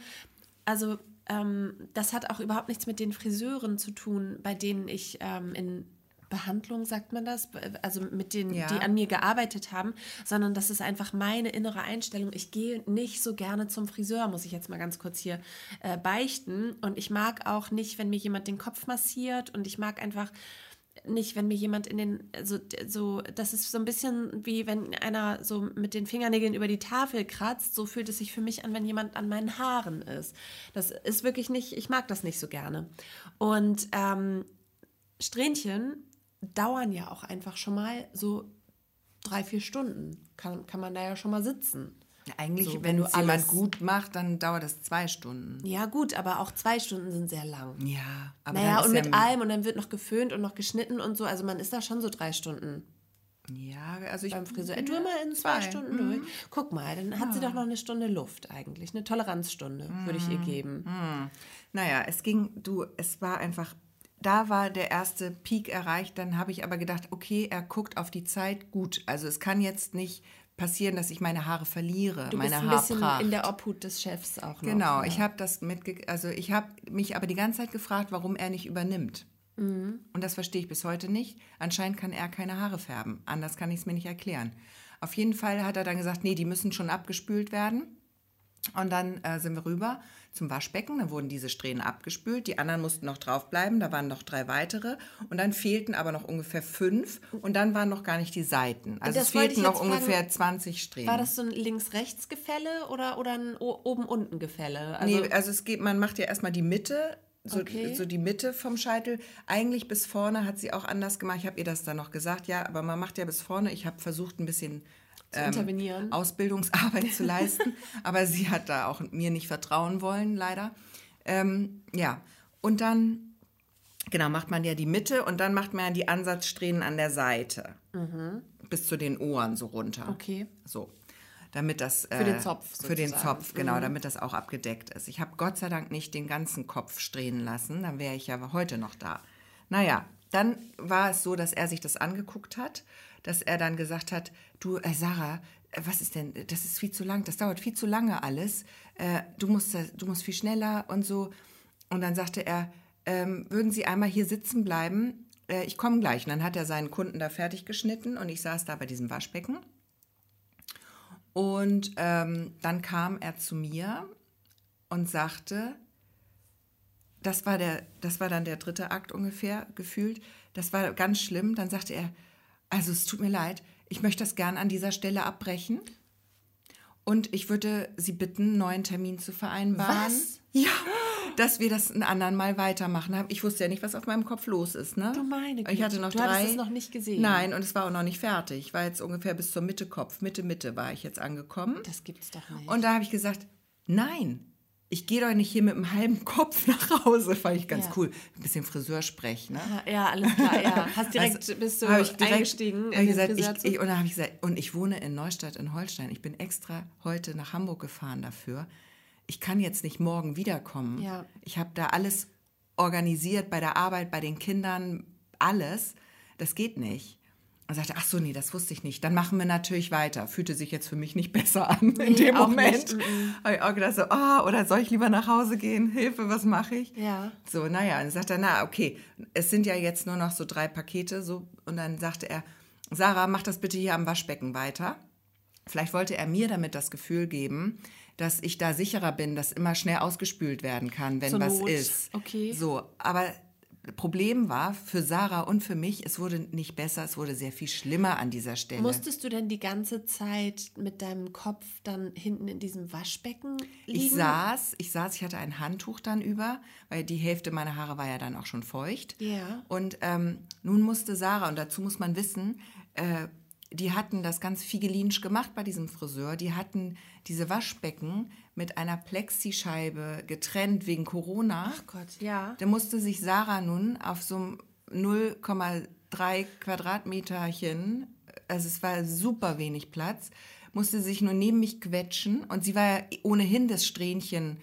also ähm, das hat auch überhaupt nichts mit den Friseuren zu tun, bei denen ich ähm, in Behandlung, sagt man das, also mit denen, Ja. die an mir gearbeitet haben, sondern das ist einfach meine innere Einstellung. Ich gehe nicht so gerne zum Friseur, muss ich jetzt mal ganz kurz hier äh, beichten. Und ich mag auch nicht, wenn mir jemand den Kopf massiert und ich mag einfach nicht, wenn mir jemand in den, also so, das ist so ein bisschen wie wenn einer so mit den Fingernägeln über die Tafel kratzt, so fühlt es sich für mich an, wenn jemand an meinen Haaren ist. Das ist wirklich nicht, ich mag das nicht so gerne. Und ähm, Strähnchen dauern ja auch einfach schon mal so drei, vier Stunden. Kann, kann man da ja schon mal sitzen. Eigentlich, So, wenn du jemand gut macht, dann dauert das zwei Stunden. Ja, gut, aber auch zwei Stunden sind sehr lang. Ja, aber Naja, und ist mit ja, allem und dann wird noch geföhnt und noch geschnitten und so. Also man ist da schon so drei Stunden Ja, also ich beim Friseur. Du ja immer in zwei, zwei. Stunden durch. Guck mal, dann hat sie doch noch eine Stunde Luft eigentlich. Eine Toleranzstunde würde ich ihr geben. Naja, es ging, du, es war einfach, da war der erste Peak erreicht. Dann habe ich aber gedacht, okay, er guckt auf die Zeit, gut. Also es kann jetzt nicht passieren, dass ich meine Haare verliere, Du meine bist ein bisschen in der Obhut des Chefs auch noch. Genau, ja. ich habe das mitge also ich habe mich aber die ganze Zeit gefragt, warum er nicht übernimmt. Mhm. Und das verstehe ich bis heute nicht. Anscheinend kann er keine Haare färben. Anders kann ich es mir nicht erklären. Auf jeden Fall hat er dann gesagt, nee, die müssen schon abgespült werden. Und dann äh, sind wir rüber zum Waschbecken. Dann wurden diese Strähnen abgespült. Die anderen mussten noch draufbleiben. Da waren noch drei weitere. Und dann fehlten aber noch ungefähr fünf. Und dann waren noch gar nicht die Seiten. Also das es fehlten noch fragen. ungefähr 20 Strähnen. War das so ein Links-Rechts-Gefälle oder, oder ein Oben-Unten-Gefälle? Also, nee, also es geht, man macht ja erstmal die Mitte, so, Okay. so die Mitte vom Scheitel. Eigentlich bis vorne hat sie auch anders gemacht. Ich habe ihr das dann noch gesagt, ja, aber man macht ja bis vorne. Ich habe versucht, ein bisschen intervenieren. Ausbildungsarbeit zu [laughs] leisten, aber sie hat da auch mir nicht vertrauen wollen, leider. Ähm, ja, und dann, genau, macht man ja die Mitte und dann macht man ja die Ansatzsträhnen an der Seite. Bis zu den Ohren so runter. Mhm. Okay. So. Damit das. Äh, Für den Zopf Für den sozusagen. Zopf, genau, damit das auch abgedeckt ist. Ich habe Gott sei Dank nicht den ganzen Kopf strähnen lassen, dann wäre ich ja heute noch da. Naja, dann war es so, dass er sich das angeguckt hat, dass er dann gesagt hat, du, äh, Sarah, äh, was ist denn, das ist viel zu lang, das dauert viel zu lange alles, äh, du, musst, du musst viel schneller und so. Und dann sagte er, ähm, würden Sie einmal hier sitzen bleiben, äh, ich komme gleich. Und dann hat er seinen Kunden da fertig geschnitten und ich saß da bei diesem Waschbecken. Und ähm, dann kam er zu mir und sagte, das war, der, das war dann der dritte Akt ungefähr gefühlt, das war ganz schlimm. Dann sagte er, also es tut mir leid, ich möchte das gern an dieser Stelle abbrechen. Und ich würde Sie bitten, einen neuen Termin zu vereinbaren. Was? Ja, dass wir das ein anderen Mal weitermachen. Ich wusste ja nicht, was auf meinem Kopf los ist. Ne? Du meine Ich hatte noch du drei. es noch nicht gesehen. Nein, und es war auch noch nicht fertig. Ich war jetzt ungefähr bis zur Mitte Kopf. Mitte, Mitte war ich jetzt angekommen. Das gibt's doch nicht. Und da habe ich gesagt, nein, ich gehe doch nicht hier mit einem halben Kopf nach Hause. Fand ich ganz Ja. cool. Ein bisschen Friseursprech, ne? ja, alles klar, ja. [laughs] Hast direkt, Also, bist du direkt, eingestiegen hab ich gesagt, ich, ich, und dann habe ich gesagt, und ich wohne in Neustadt in Holstein. Ich bin extra heute nach Hamburg gefahren dafür. Ich kann jetzt nicht morgen wiederkommen. Ja. Ich habe da alles organisiert bei der Arbeit, bei den Kindern, alles. Das geht nicht. Und sagte, ach so, nee, das wusste ich nicht. Dann machen wir natürlich weiter. Fühlte sich jetzt für mich nicht besser an in dem auch Moment. nicht, Habe ich auch gedacht so, ah, oder soll ich lieber nach Hause gehen? Hilfe, was mache ich? Ja. So, naja, und dann sagt er, na, okay, es sind ja jetzt nur noch so drei Pakete, so, und dann sagte er, Sarah, mach das bitte hier am Waschbecken weiter. Vielleicht wollte er mir damit das Gefühl geben, dass ich da sicherer bin, dass immer schnell ausgespült werden kann, wenn Zur was Not. ist. Okay. So, aber Problem war für Sarah und für mich, es wurde nicht besser, es wurde sehr viel schlimmer an dieser Stelle. Musstest du denn die ganze Zeit mit deinem Kopf dann hinten in diesem Waschbecken liegen? Ich saß, ich saß, ich hatte ein Handtuch dann über, weil die Hälfte meiner Haare war ja dann auch schon feucht. Ja. Und ähm, nun musste Sarah, und dazu muss man wissen, äh, die hatten das ganz figelinsch gemacht bei diesem Friseur. Die hatten diese Waschbecken mit einer Plexischeibe getrennt wegen Corona. Ach Gott, ja. Da musste sich Sarah nun auf so einem 0,3 Quadratmeterchen, also es war super wenig Platz, musste sich nur neben mich quetschen und sie war ja ohnehin des Strähnchen,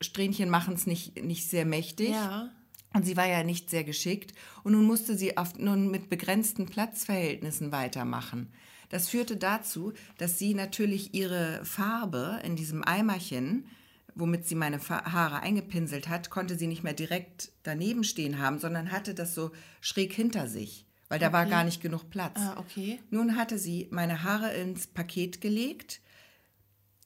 Strähnchenmachens nicht, nicht sehr mächtig. Ja. Und sie war ja nicht sehr geschickt. Und nun musste sie auf, nun mit begrenzten Platzverhältnissen weitermachen. Das führte dazu, dass sie natürlich ihre Farbe in diesem Eimerchen, womit sie meine Haare eingepinselt hat, konnte sie nicht mehr direkt daneben stehen haben, sondern hatte das so schräg hinter sich, weil da war gar nicht genug Platz. Ah, okay. Nun hatte sie meine Haare ins Paket gelegt.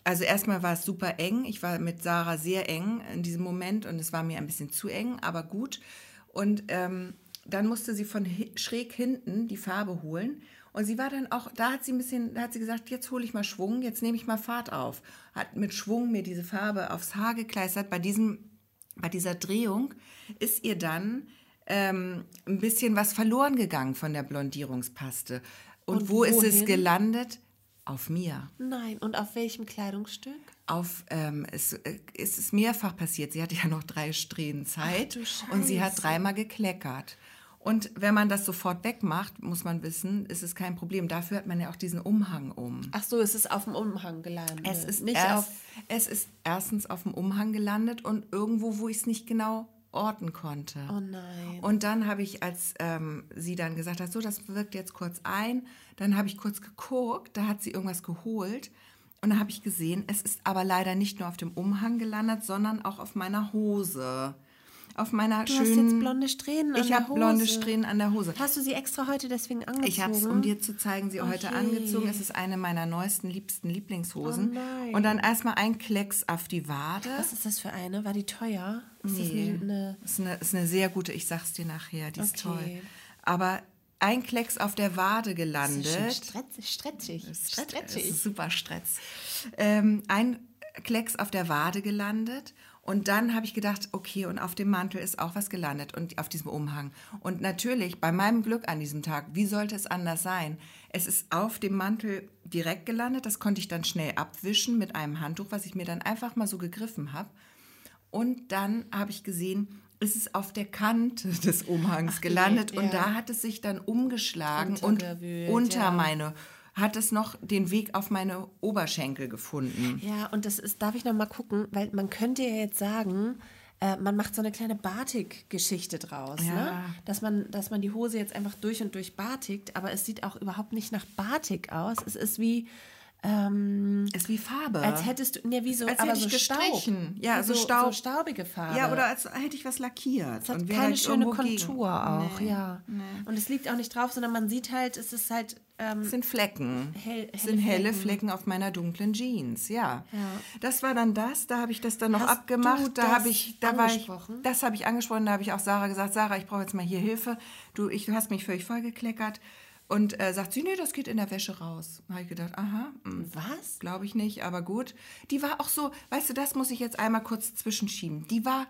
Also erstmal war es super eng. Ich war mit Sarah sehr eng in diesem Moment und es war mir ein bisschen zu eng, aber gut. Und ähm, dann musste sie von schräg hinten die Farbe holen. Und sie war dann auch, da hat sie ein bisschen, da hat sie gesagt, jetzt hole ich mal Schwung, jetzt nehme ich mal Fahrt auf. Hat mit Schwung mir diese Farbe aufs Haar gekleistert. Bei, diesem, bei dieser Drehung ist ihr dann ähm, ein bisschen was verloren gegangen von der Blondierungspaste. Und, Und wo ist es wohin? gelandet? Auf mir. Nein, und auf welchem Kleidungsstück? Auf, ähm, es, äh, es ist mehrfach passiert. Sie hatte ja noch drei Strähnen Zeit Ach und sie hat dreimal gekleckert. Und wenn man das sofort wegmacht, muss man wissen, ist es kein Problem. Dafür hat man ja auch diesen Umhang um. Ach so, es ist auf dem Umhang gelandet. Es ist, nicht erst, auf. es ist erstens auf dem Umhang gelandet und irgendwo, wo ich es nicht genau orten konnte. Oh nein. Und dann habe ich, als ähm, sie dann gesagt hat, so, das wirkt jetzt kurz ein, dann habe ich kurz geguckt, da hat sie irgendwas geholt. Und dann habe ich gesehen, es ist aber leider nicht nur auf dem Umhang gelandet, sondern auch auf meiner Hose. Auf meiner Du hast schönen. jetzt blonde Strähnen an ich der habe blonde Hose. Strähnen an der Hose. Hast du sie extra heute deswegen angezogen? Ich habe es, um dir zu zeigen, sie heute Okay. angezogen. Es ist eine meiner neuesten, liebsten Lieblingshosen. Oh nein. Und dann erstmal ein Klecks auf die Wade. Was ist das für eine? War die teuer? Ist das Nee, eine, eine ist eine, ist eine sehr gute, ich sag's dir nachher, die ist Okay. toll. Aber ein Klecks auf der Wade gelandet. Das ist stretzig, stretzig, ist super Stretz. Ähm, ein Klecks auf der Wade gelandet. Und dann habe ich gedacht, okay, und auf dem Mantel ist auch was gelandet und auf diesem Umhang. Und natürlich, bei meinem Glück an diesem Tag, wie sollte es anders sein? Es ist auf dem Mantel direkt gelandet. Das konnte ich dann schnell abwischen mit einem Handtuch, was ich mir dann einfach mal so gegriffen habe. Und dann habe ich gesehen, es ist auf der Kante [laughs] des Umhangs Ach, gelandet nee, und ja. da hat es sich dann umgeschlagen und unter ja. meine, hat es noch den Weg auf meine Oberschenkel gefunden. Ja, und das ist, darf ich noch mal gucken, weil man könnte ja jetzt sagen, äh, man macht so eine kleine Batik-Geschichte draus, Ja. ne? Dass man, dass man die Hose jetzt einfach durch und durch batikt, aber es sieht auch überhaupt nicht nach Batik aus. Es ist wie, ähm, Ist wie Farbe. als hättest du, ne, wie so, Als aber hätte so ich Staub. gestrichen. Ja, so so, Staub. so staubige Farbe. ja, oder als hätte ich was lackiert. Es hat keine schöne irgendwo gegen. Kontur auch, Nee. ja. Und es liegt auch nicht drauf, sondern man sieht halt, es ist halt ähm, Es sind Flecken. Hell- es sind helle Flecken. Flecken. auf meiner dunklen Jeans, ja. Ja. Das war dann das, da habe ich das dann noch Hast abgemacht. da das habe ich, da war ich, angesprochen? das habe ich angesprochen, da habe ich auch Sarah gesagt, Sarah, ich brauche jetzt mal hier Hilfe. Du, ich, du hast mich völlig vollgekleckert. Und äh, sagt sie, nee, das geht in der Wäsche raus. Da habe ich gedacht, aha, Was? glaube ich nicht, aber gut. Die war auch so, weißt du, das muss ich jetzt einmal kurz zwischenschieben. Die war,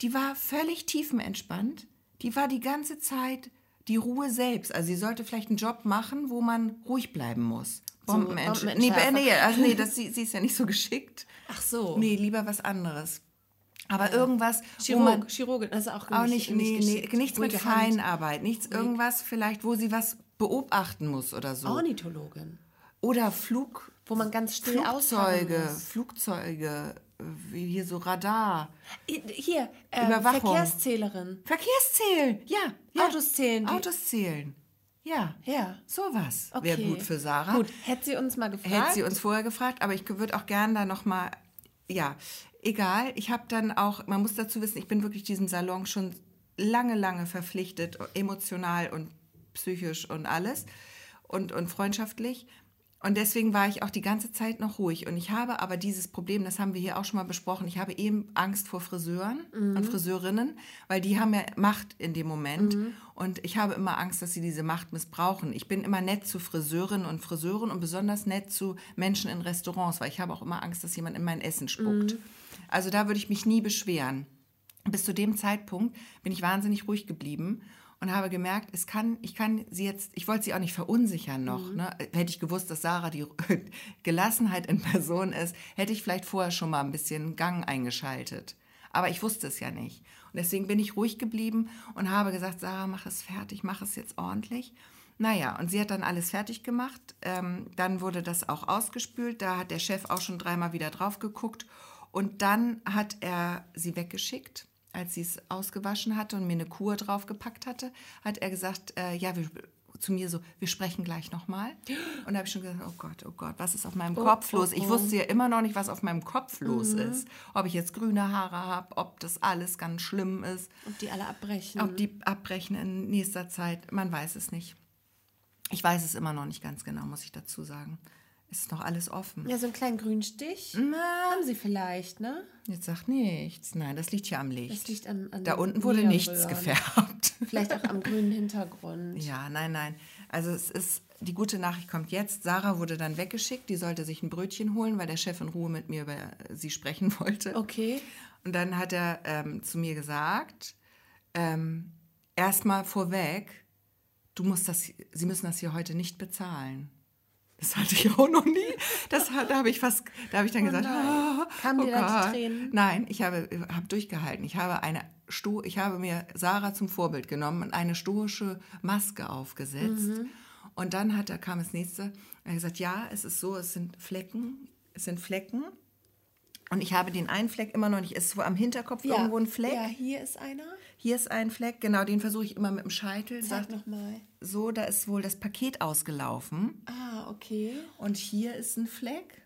die war völlig tiefenentspannt. Die war die ganze Zeit die Ruhe selbst. Also sie sollte vielleicht einen Job machen, wo man ruhig bleiben muss. Bombenentsch nee, Bombenentschärfer. nee, also nee, das, [laughs] sie, sie ist ja nicht so geschickt. Ach so. Nee, lieber was anderes. Aber irgendwas, wo man Chirurg, Chirurgin, das ist auch, auch nicht, nee, nee, geschickt. nichts mit Ruhige Hand. Feinarbeit, nichts irgendwas vielleicht, wo sie was beobachten muss oder so. Ornithologin. Oder Flug, Wo man ganz still Flugzeuge. Flugzeuge, wie hier so Radar. Hier, äh, Überwachung. Verkehrszählerin. Verkehrszählen, ja. ja. Autos zählen, Autos zählen, ja. Ja. Sowas Okay. wäre gut für Sarah. Gut, hätte sie uns mal gefragt. Hätte sie uns vorher gefragt, aber ich würde auch gerne da nochmal, ja, egal. Ich habe dann auch, man muss dazu wissen, ich bin wirklich diesem Salon schon lange, lange verpflichtet, emotional und psychisch und alles und, und freundschaftlich. Und deswegen war ich auch die ganze Zeit noch ruhig. Und ich habe aber dieses Problem, das haben wir hier auch schon mal besprochen, ich habe eben Angst vor Friseuren und Friseurinnen, weil die haben ja Macht in dem Moment. Und ich habe immer Angst, dass sie diese Macht missbrauchen. Ich bin immer nett zu Friseurinnen und Friseuren und besonders nett zu Menschen in Restaurants, weil ich habe auch immer Angst, dass jemand in mein Essen spuckt. Also da würde ich mich nie beschweren. Bis zu dem Zeitpunkt bin ich wahnsinnig ruhig geblieben und habe gemerkt, es kann, ich kann sie jetzt, ich wollte sie auch nicht verunsichern noch. Ne? Hätte ich gewusst, dass Sarah die [laughs] Gelassenheit in Person ist, hätte ich vielleicht vorher schon mal ein bisschen Gang eingeschaltet. Aber ich wusste es ja nicht. Und deswegen bin ich ruhig geblieben und habe gesagt, Sarah, mach es fertig, mach es jetzt ordentlich. Naja, und sie hat dann alles fertig gemacht. Ähm, dann wurde das auch ausgespült. Da hat der Chef auch schon dreimal wieder drauf geguckt. Und dann hat er sie weggeschickt, als sie es ausgewaschen hatte und mir eine Kur draufgepackt hatte, hat er gesagt, äh, ja, wir, zu mir so, wir sprechen gleich nochmal. [gasps] Und da habe ich schon gesagt, oh Gott, oh Gott, was ist auf meinem Kopf oh, los? Ich oh. wusste ja immer noch nicht, was auf meinem Kopf los ist. Ob ich jetzt grüne Haare habe, ob das alles ganz schlimm ist, Ob die alle abbrechen. ob die abbrechen in nächster Zeit. Man weiß es nicht. Ich weiß es immer noch nicht ganz genau, muss ich dazu sagen. Ist noch alles offen. ja, so einen kleinen Grünstich haben sie vielleicht, ne? Jetzt sagt nichts. Nein, das liegt hier am Licht. Das liegt an, an da unten wurde nichts gefärbt. [laughs] Vielleicht auch am grünen Hintergrund. Ja, nein, nein. Also es ist, die gute Nachricht kommt jetzt. Sarah wurde dann weggeschickt. Die sollte sich ein Brötchen holen, weil der Chef in Ruhe mit mir über sie sprechen [laughs] wollte. Okay. Und dann hat er ähm, zu mir gesagt, ähm, erstmal vorweg, du musst das, sie müssen das hier heute nicht bezahlen. Das hatte ich auch noch nie. Das, da habe ich fast, da habe ich dann gesagt, Oh nein. oh, Kamen oh dir da Gott. Tränen? Nein, ich habe, habe durchgehalten. Ich habe eine Sto ich habe mir Sarah zum Vorbild genommen und eine stoische Maske aufgesetzt. Mhm. Und dann hat er, kam das nächste, er hat gesagt, ja, es ist so, es sind Flecken, es sind Flecken. Und ich habe den einen Fleck immer noch nicht. Es ist so am Hinterkopf irgendwo ein Fleck. Ja, hier ist einer. Hier ist ein Fleck, genau, den versuche ich immer mit dem Scheitel. Sag nochmal. so, da ist wohl das Paket ausgelaufen. Ah, okay. Und hier ist ein Fleck.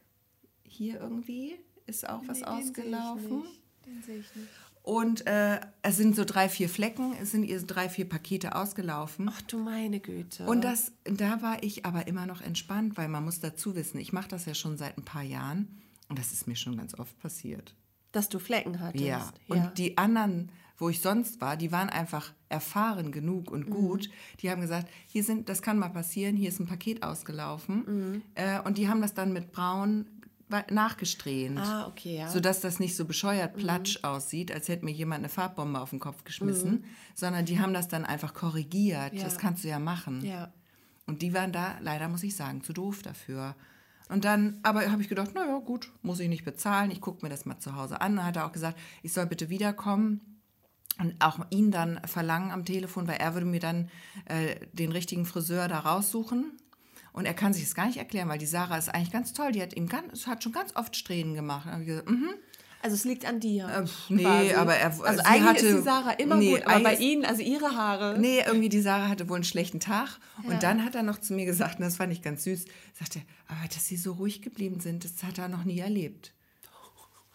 Hier irgendwie ist auch was Nee, den sehe ich ausgelaufen. nicht. Den sehe ich nicht. Und äh, es sind so drei, vier Flecken, es sind ihr drei, vier Pakete ausgelaufen. Ach du meine Güte. Und das, da war ich aber immer noch entspannt, weil man muss dazu wissen, ich mache das ja schon seit ein paar Jahren und das ist mir schon ganz oft passiert. Dass du Flecken hattest. Ja. Und die anderen, wo ich sonst war, die waren einfach erfahren genug und gut. Die haben gesagt, hier sind, das kann mal passieren, hier ist ein Paket ausgelaufen. Äh, und die haben das dann mit Braun nachgesträhnt. Ah, okay, ja. Sodass das nicht so bescheuert platsch aussieht, als hätte mir jemand eine Farbbombe auf den Kopf geschmissen, sondern die haben das dann einfach korrigiert. Ja. Das kannst du ja machen. ja. Und die waren da, leider muss ich sagen, zu doof dafür. Und dann, aber habe ich gedacht, naja, gut, muss ich nicht bezahlen. Ich gucke mir das mal zu Hause an. Dann hat er auch gesagt, ich soll bitte wiederkommen und auch ihn dann verlangen am Telefon, weil er würde mir dann äh, den richtigen Friseur da raussuchen. Und er kann sich das gar nicht erklären, weil die Sarah ist eigentlich ganz toll. Die hat ihm ganz, hat schon ganz oft Strähnen gemacht. Gesagt, mhm. Also es liegt an dir. Äh, nee, quasi. aber er- Also eigentlich hatte- ist die Sarah immer nee, gut, aber bei Ihnen, also Ihre Haare. Nee, irgendwie die Sarah hatte wohl einen schlechten Tag. Ja. Und dann hat er noch zu mir gesagt, und das fand ich ganz süß, sagte, er, aber dass sie so ruhig geblieben sind, das hat er noch nie erlebt.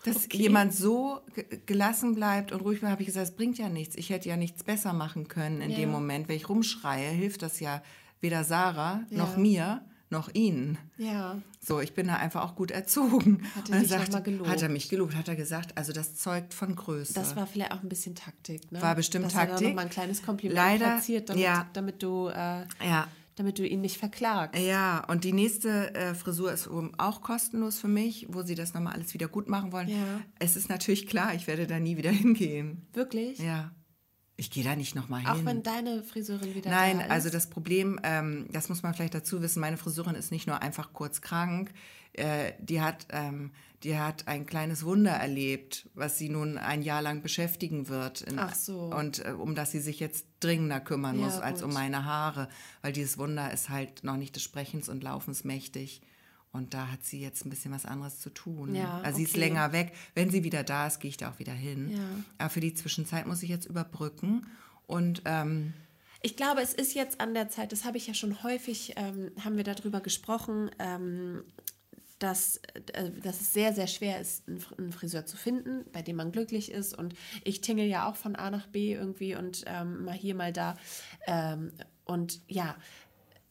Dass jemand so ge- gelassen bleibt und ruhig bleibt, habe ich gesagt, das bringt ja nichts. Ich hätte ja nichts besser machen können in Ja. dem Moment. Wenn ich rumschreie, hilft das ja weder Sarah Ja. noch mir noch ihnen. Ja. So, ich bin da einfach auch gut erzogen. Hat er Und noch mal gelobt? Hat er mich gelobt, hat er gesagt, also das zeugt von Größe. Das war vielleicht auch ein bisschen Taktik, ne? War bestimmt Dass Er da Taktik. noch mal ein kleines Kompliment Leider, platziert, damit, ja. damit du äh, ja, damit du ihn nicht verklagst. Ja, und die nächste äh, Frisur ist auch kostenlos für mich, wo sie das nochmal alles wieder gut machen wollen. Ja. Es ist natürlich klar, ich werde da nie wieder [laughs] hingehen. Wirklich? Ja. Ich gehe da nicht nochmal hin. Auch wenn deine Friseurin wieder Nein, da ist? also das Problem, ähm, das muss man vielleicht dazu wissen, meine Friseurin ist nicht nur einfach kurz krank, äh, die, hat, ähm, die hat ein kleines Wunder erlebt, was sie nun ein Jahr lang beschäftigen wird. In, Ach so. Und äh, um das sie sich jetzt dringender kümmern ja, muss als gut. um meine Haare, weil dieses Wunder ist halt noch nicht des Sprechens und Laufens mächtig. Und da hat sie jetzt ein bisschen was anderes zu tun. Ja, also sie okay. ist länger weg. Wenn sie wieder da ist, gehe ich da auch wieder hin. Ja. Aber für die Zwischenzeit muss ich jetzt überbrücken. Und ähm, ich glaube, es ist jetzt an der Zeit, das habe ich ja schon häufig, ähm, haben wir darüber gesprochen, ähm, dass, äh, dass es sehr, sehr schwer ist, einen Friseur zu finden, bei dem man glücklich ist. Und ich tingle ja auch von A nach B irgendwie und ähm, mal hier, mal da. Ähm, und ja,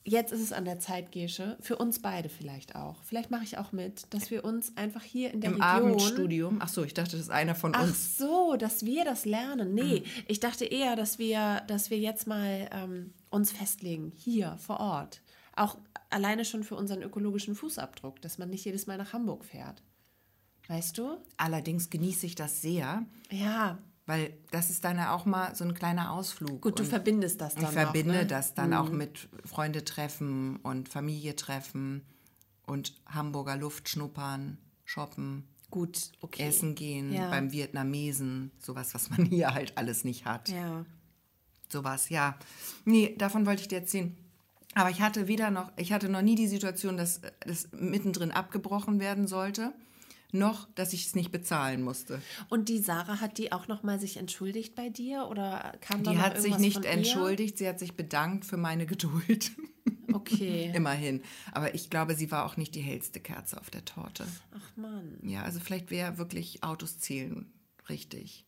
jetzt ist es an der Zeit, Gesche, für uns beide vielleicht auch. Vielleicht mache ich auch mit, dass wir uns einfach hier in der Im Region... Abendstudium? Ach so, ich dachte, das ist einer von Ach uns. Ach so, dass wir das lernen. Nee, mhm. ich dachte eher, dass wir, dass wir jetzt mal ähm, uns festlegen, hier vor Ort. Auch alleine schon für unseren ökologischen Fußabdruck, dass man nicht jedes Mal nach Hamburg fährt. Weißt du? Allerdings genieße ich das sehr. Ja. Weil das ist dann ja auch mal so ein kleiner Ausflug. Gut, du verbindest das dann. Ich verbinde noch, ne? das dann mhm. auch mit Freunde treffen und Familie treffen und Hamburger Luft schnuppern, shoppen. Gut, okay. Essen gehen ja. beim Vietnamesen, sowas, was man [laughs] hier halt alles nicht hat. Ja. Sowas, ja. Nee, davon wollte ich dir erzählen. Aber ich hatte weder noch, ich hatte noch nie die Situation, dass das mittendrin abgebrochen werden sollte noch, dass ich es nicht bezahlen musste. Und die Sarah hat die auch noch mal sich entschuldigt bei dir oder kam Die hat sich nicht entschuldigt, sie hat sich bedankt für meine [laughs] Geduld. Okay. [laughs] Immerhin. Aber ich glaube, sie war auch nicht die hellste Kerze auf der Torte. Ach Mann. Ja, also vielleicht wäre wirklich Autos zählen richtig.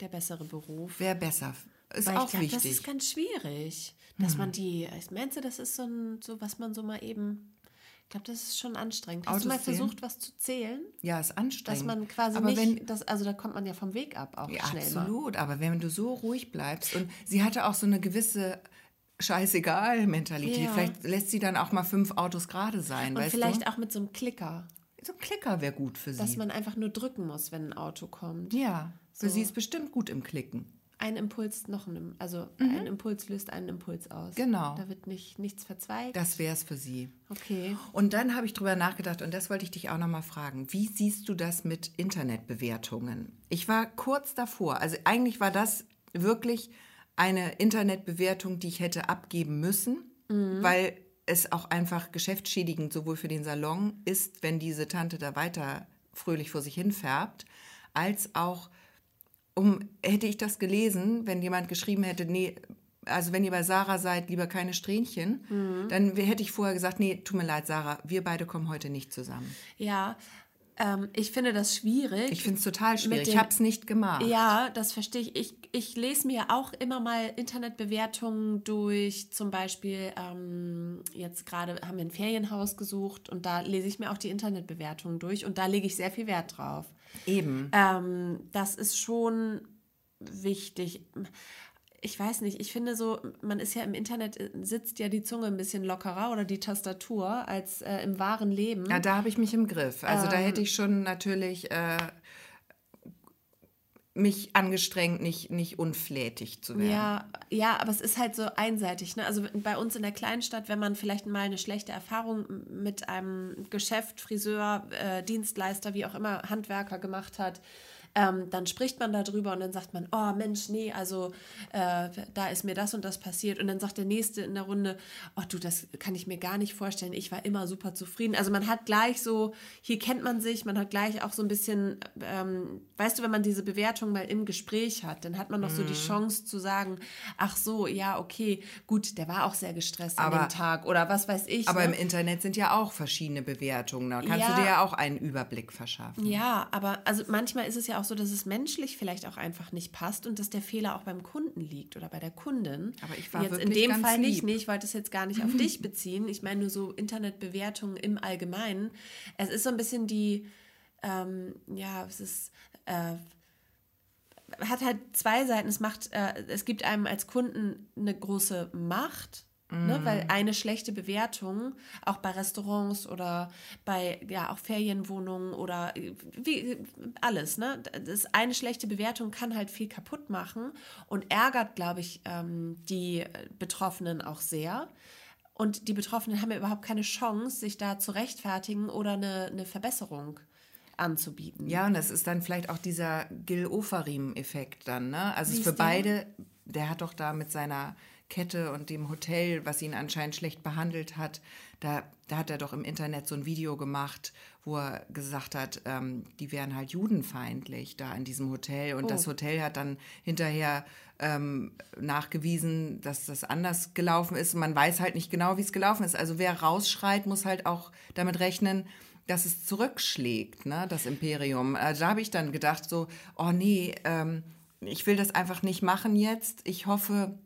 Der bessere Beruf. Wäre besser. Ist Weil auch ich glaub, wichtig. Das ist ganz schwierig, dass hm. man die. Ich meinte, das ist so, ein, so was man so mal eben ich glaube, das ist schon anstrengend. Hast Autos du mal versucht, was zu zählen? Ja, ist anstrengend. Dass man quasi aber nicht, wenn, das, also da kommt man ja vom Weg ab auch ja, schnell. Absolut, mal. aber wenn du so ruhig bleibst und sie hatte auch so eine gewisse Scheißegal-Mentalität. Ja. Vielleicht lässt sie dann auch mal fünf Autos gerade sein. Und vielleicht du? auch mit so einem Klicker. So ein Klicker wäre gut für sie. Dass man einfach nur drücken muss, wenn ein Auto kommt. Ja, für so. sie ist bestimmt gut im Klicken ein Impuls noch ein, also mhm. ein Impuls löst einen Impuls aus. Genau. Da wird nicht, nichts verzweigt. Das wäre es für Sie. Okay. Und dann habe ich drüber nachgedacht und das wollte ich dich auch noch mal fragen. Wie siehst du das mit Internetbewertungen? Ich war kurz davor. Also eigentlich war das wirklich eine Internetbewertung, die ich hätte abgeben müssen, mhm. weil es auch einfach geschäftsschädigend sowohl für den Salon ist, wenn diese Tante da weiter fröhlich vor sich hin färbt, als auch um, hätte ich das gelesen, wenn jemand geschrieben hätte, nee, also wenn ihr bei Sarah seid, lieber keine Strähnchen, mhm. dann hätte ich vorher gesagt, nee, tut mir leid, Sarah, wir beide kommen heute nicht zusammen. Ja, ähm, ich finde das schwierig. Ich finde es total schwierig. ich habe es nicht gemacht. Ja, das verstehe ich. ich. Ich lese mir auch immer mal Internetbewertungen durch. Zum Beispiel, ähm, jetzt gerade haben wir ein Ferienhaus gesucht und da lese ich mir auch die Internetbewertungen durch und da lege ich sehr viel Wert drauf. Eben. Ähm, das ist schon wichtig. Ich weiß nicht, ich finde so, man ist ja im Internet, äh, sitzt ja die Zunge ein bisschen lockerer oder die Tastatur als äh, im wahren Leben. Ja, da habe ich mich im Griff. Also ähm, da hätte ich schon natürlich äh, mich angestrengt, nicht, nicht unflätig zu werden. Ja, ja, aber es ist halt so einseitig. Ne? Also bei uns in der Kleinstadt, wenn man vielleicht mal eine schlechte Erfahrung mit einem Geschäft, Friseur, äh, Dienstleister, wie auch immer, Handwerker gemacht hat, ähm, dann spricht man darüber und dann sagt man, oh Mensch, nee, also äh, da ist mir das und das passiert. Und dann sagt der Nächste in der Runde, oh du, das kann ich mir gar nicht vorstellen, ich war immer super zufrieden. Also man hat gleich so, hier kennt man sich, man hat gleich auch so ein bisschen, ähm, weißt du, wenn man diese Bewertung mal im Gespräch hat, dann hat man noch mhm. so die mhm. Chance zu sagen, ach so, ja, okay, gut, der war auch sehr gestresst aber, an dem Tag oder was weiß ich. Aber ne? im Internet sind ja auch verschiedene Bewertungen, da kannst ja, du dir ja auch einen Überblick verschaffen. Ja, aber also manchmal ist es ja auch auch so, dass es menschlich vielleicht auch einfach nicht passt und dass der Fehler auch beim Kunden liegt oder bei der Kundin. Aber ich war jetzt wirklich in dem Fall lieb. nicht, nee, ich wollte es jetzt gar nicht auf [laughs] dich beziehen. Ich meine nur so Internetbewertungen im Allgemeinen. Es ist so ein bisschen die, ähm, ja, es ist äh, hat halt zwei Seiten. Es macht, äh, es gibt einem als Kunden eine große Macht Mm. Ne? Weil eine schlechte Bewertung, auch bei Restaurants oder bei ja auch Ferienwohnungen oder wie alles, ne? Das eine schlechte Bewertung kann halt viel kaputt machen und ärgert, glaube ich, ähm, die Betroffenen auch sehr. Und die Betroffenen haben ja überhaupt keine Chance, sich da zu rechtfertigen oder eine, eine Verbesserung anzubieten. Ja, und das ist dann vielleicht auch dieser Gil-Ofarim-Effekt dann, ne? Also für beide, der hat doch da mit seiner Kette und dem Hotel, was ihn anscheinend schlecht behandelt hat, da, da hat er doch im Internet so ein Video gemacht, wo er gesagt hat, ähm, die wären halt judenfeindlich da in diesem Hotel. Und oh. das Hotel hat dann hinterher ähm, nachgewiesen, dass das anders gelaufen ist. Man weiß halt nicht genau, wie es gelaufen ist. Also wer rausschreit, muss halt auch damit rechnen, dass es zurückschlägt, ne, das Imperium. Also da habe ich dann gedacht, so, oh nee, ähm, ich will das einfach nicht machen jetzt. Ich hoffe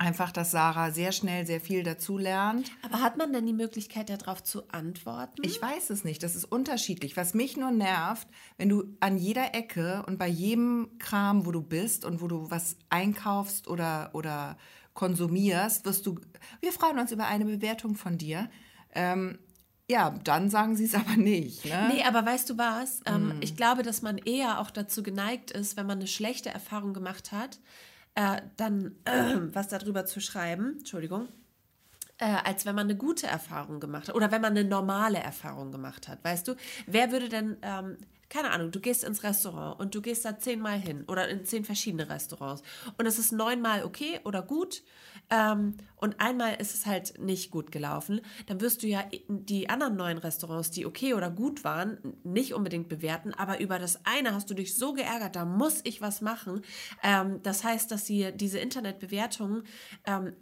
einfach, dass Sarah sehr schnell sehr viel dazu lernt. Aber hat man denn die Möglichkeit, darauf zu antworten? Ich weiß es nicht. Das ist unterschiedlich. Was mich nur nervt, wenn du an jeder Ecke und bei jedem Kram, wo du bist und wo du was einkaufst oder, oder konsumierst, wirst du, wir freuen uns über eine Bewertung von dir. Ähm, ja, dann sagen sie es aber nicht. Ne? Nee, aber weißt du was? Ähm, mm. Ich glaube, dass man eher auch dazu geneigt ist, wenn man eine schlechte Erfahrung gemacht hat, äh, dann äh, [clears throat] was darüber zu schreiben. Entschuldigung. Äh, als wenn man eine gute Erfahrung gemacht hat oder wenn man eine normale Erfahrung gemacht hat. Weißt du, wer würde denn ähm, keine Ahnung, du gehst ins Restaurant und du gehst da zehnmal hin oder in zehn verschiedene Restaurants und es ist neunmal okay oder gut ähm, und einmal ist es halt nicht gut gelaufen, dann wirst du ja die anderen neun Restaurants, die okay oder gut waren, nicht unbedingt bewerten, aber über das eine hast du dich so geärgert, da muss ich was machen. Ähm, das heißt, dass sie diese Internetbewertungen ähm,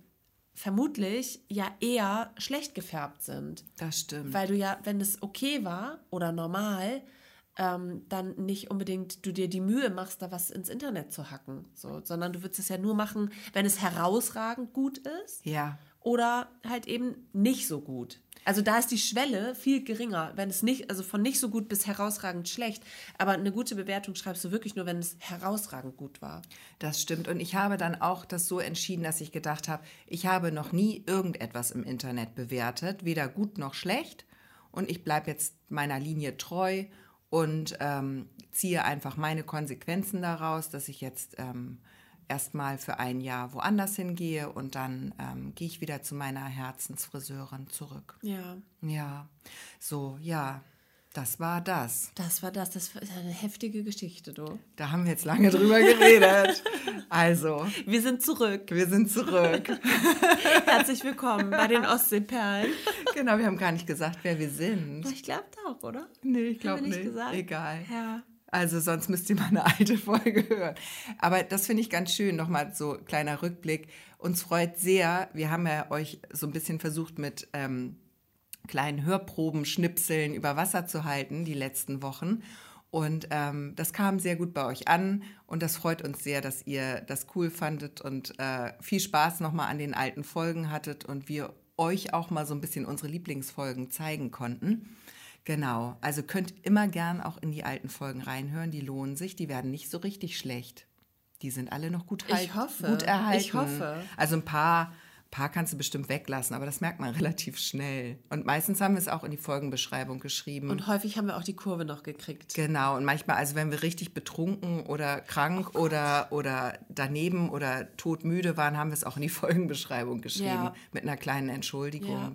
vermutlich ja eher schlecht gefärbt sind. Das stimmt. Weil du ja, wenn es okay war oder normal, ähm, dann nicht unbedingt du dir die Mühe machst, da was ins Internet zu hacken, so, sondern du würdest es ja nur machen, wenn es herausragend gut ist. Ja. Oder halt eben nicht so gut. Also da ist die Schwelle viel geringer, wenn es nicht, also von nicht so gut bis herausragend schlecht. Aber eine gute Bewertung schreibst du wirklich nur, wenn es herausragend gut war. Das stimmt. Und ich habe dann auch das so entschieden, dass ich gedacht habe, ich habe noch nie irgendetwas im Internet bewertet, weder gut noch schlecht. Und ich bleibe jetzt meiner Linie treu und ähm, ziehe einfach meine Konsequenzen daraus, dass ich jetzt ähm, erstmal für ein Jahr woanders hingehe und dann ähm, gehe ich wieder zu meiner Herzensfriseurin zurück. Ja. Ja, so, ja. Das war das. Das war das. Das war eine heftige Geschichte, du. Da haben wir jetzt lange drüber geredet. [laughs] Also. Wir sind zurück. Wir sind zurück. [laughs] Herzlich willkommen bei den Ostseeperlen. Genau, wir haben gar nicht gesagt, wer wir sind. Ich glaube doch, oder? Nee, ich glaube nicht. nicht. Gesagt? Egal. Ja. Also sonst müsst ihr mal eine alte Folge hören. Aber das finde ich ganz schön, nochmal so kleiner Rückblick. Uns freut sehr, wir haben ja euch so ein bisschen versucht mit ähm, kleinen Hörproben, Schnipseln über Wasser zu halten die letzten Wochen. Und ähm, das kam sehr gut bei euch an und das freut uns sehr, dass ihr das cool fandet und äh, viel Spaß nochmal an den alten Folgen hattet und wir euch auch mal so ein bisschen unsere Lieblingsfolgen zeigen konnten. Genau, also könnt immer gern auch in die alten Folgen reinhören, die lohnen sich, die werden nicht so richtig schlecht. Die sind alle noch gut, halt, ich hoffe, gut erhalten. Ich hoffe. Also ein paar paar kannst du bestimmt weglassen, aber das merkt man [laughs] relativ schnell. Und meistens haben wir es auch in die Folgenbeschreibung geschrieben. Und häufig haben wir auch die Kurve noch gekriegt. Genau. Und manchmal, also wenn wir richtig betrunken oder krank oh oder, oder daneben oder todmüde waren, haben wir es auch in die [laughs] Folgenbeschreibung geschrieben. Ja. Mit einer kleinen Entschuldigung. Ja.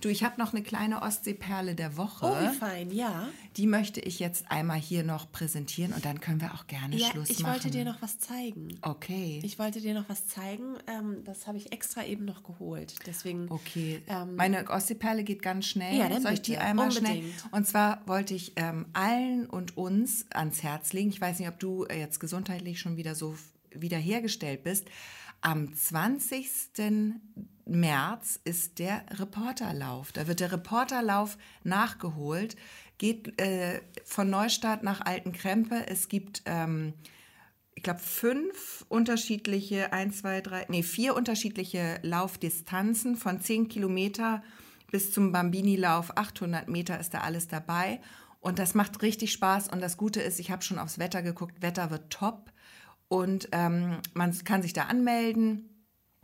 Du, ich habe noch eine kleine Ostseeperle der Woche. Oh, wie fein, ja. Die möchte ich jetzt einmal hier noch präsentieren und dann können wir auch gerne ja, Schluss ich machen. Ich wollte dir noch was zeigen. Okay. Ich wollte dir noch was zeigen. Ähm, das habe ich extra eben noch geholt. Deswegen. Okay. Ähm, Meine Ostseeperle geht ganz schnell. Ja, dann Soll ich die einmal Unbedingt. schnell? Und zwar wollte ich ähm, allen und uns ans Herz legen. Ich weiß nicht, ob du jetzt gesundheitlich schon wieder so wiederhergestellt bist. Am 20. März ist der Reporterlauf. Da wird der Reporterlauf nachgeholt, geht äh, von Neustadt nach Altenkrempe. Es gibt, ähm, ich glaube, fünf unterschiedliche, ein, zwei, drei, nee, vier unterschiedliche Laufdistanzen von zehn Kilometer bis zum Bambini-Lauf. 800 Meter ist da alles dabei. Und das macht richtig Spaß. Und das Gute ist, ich habe schon aufs Wetter geguckt. Wetter wird top. Und ähm, man kann sich da anmelden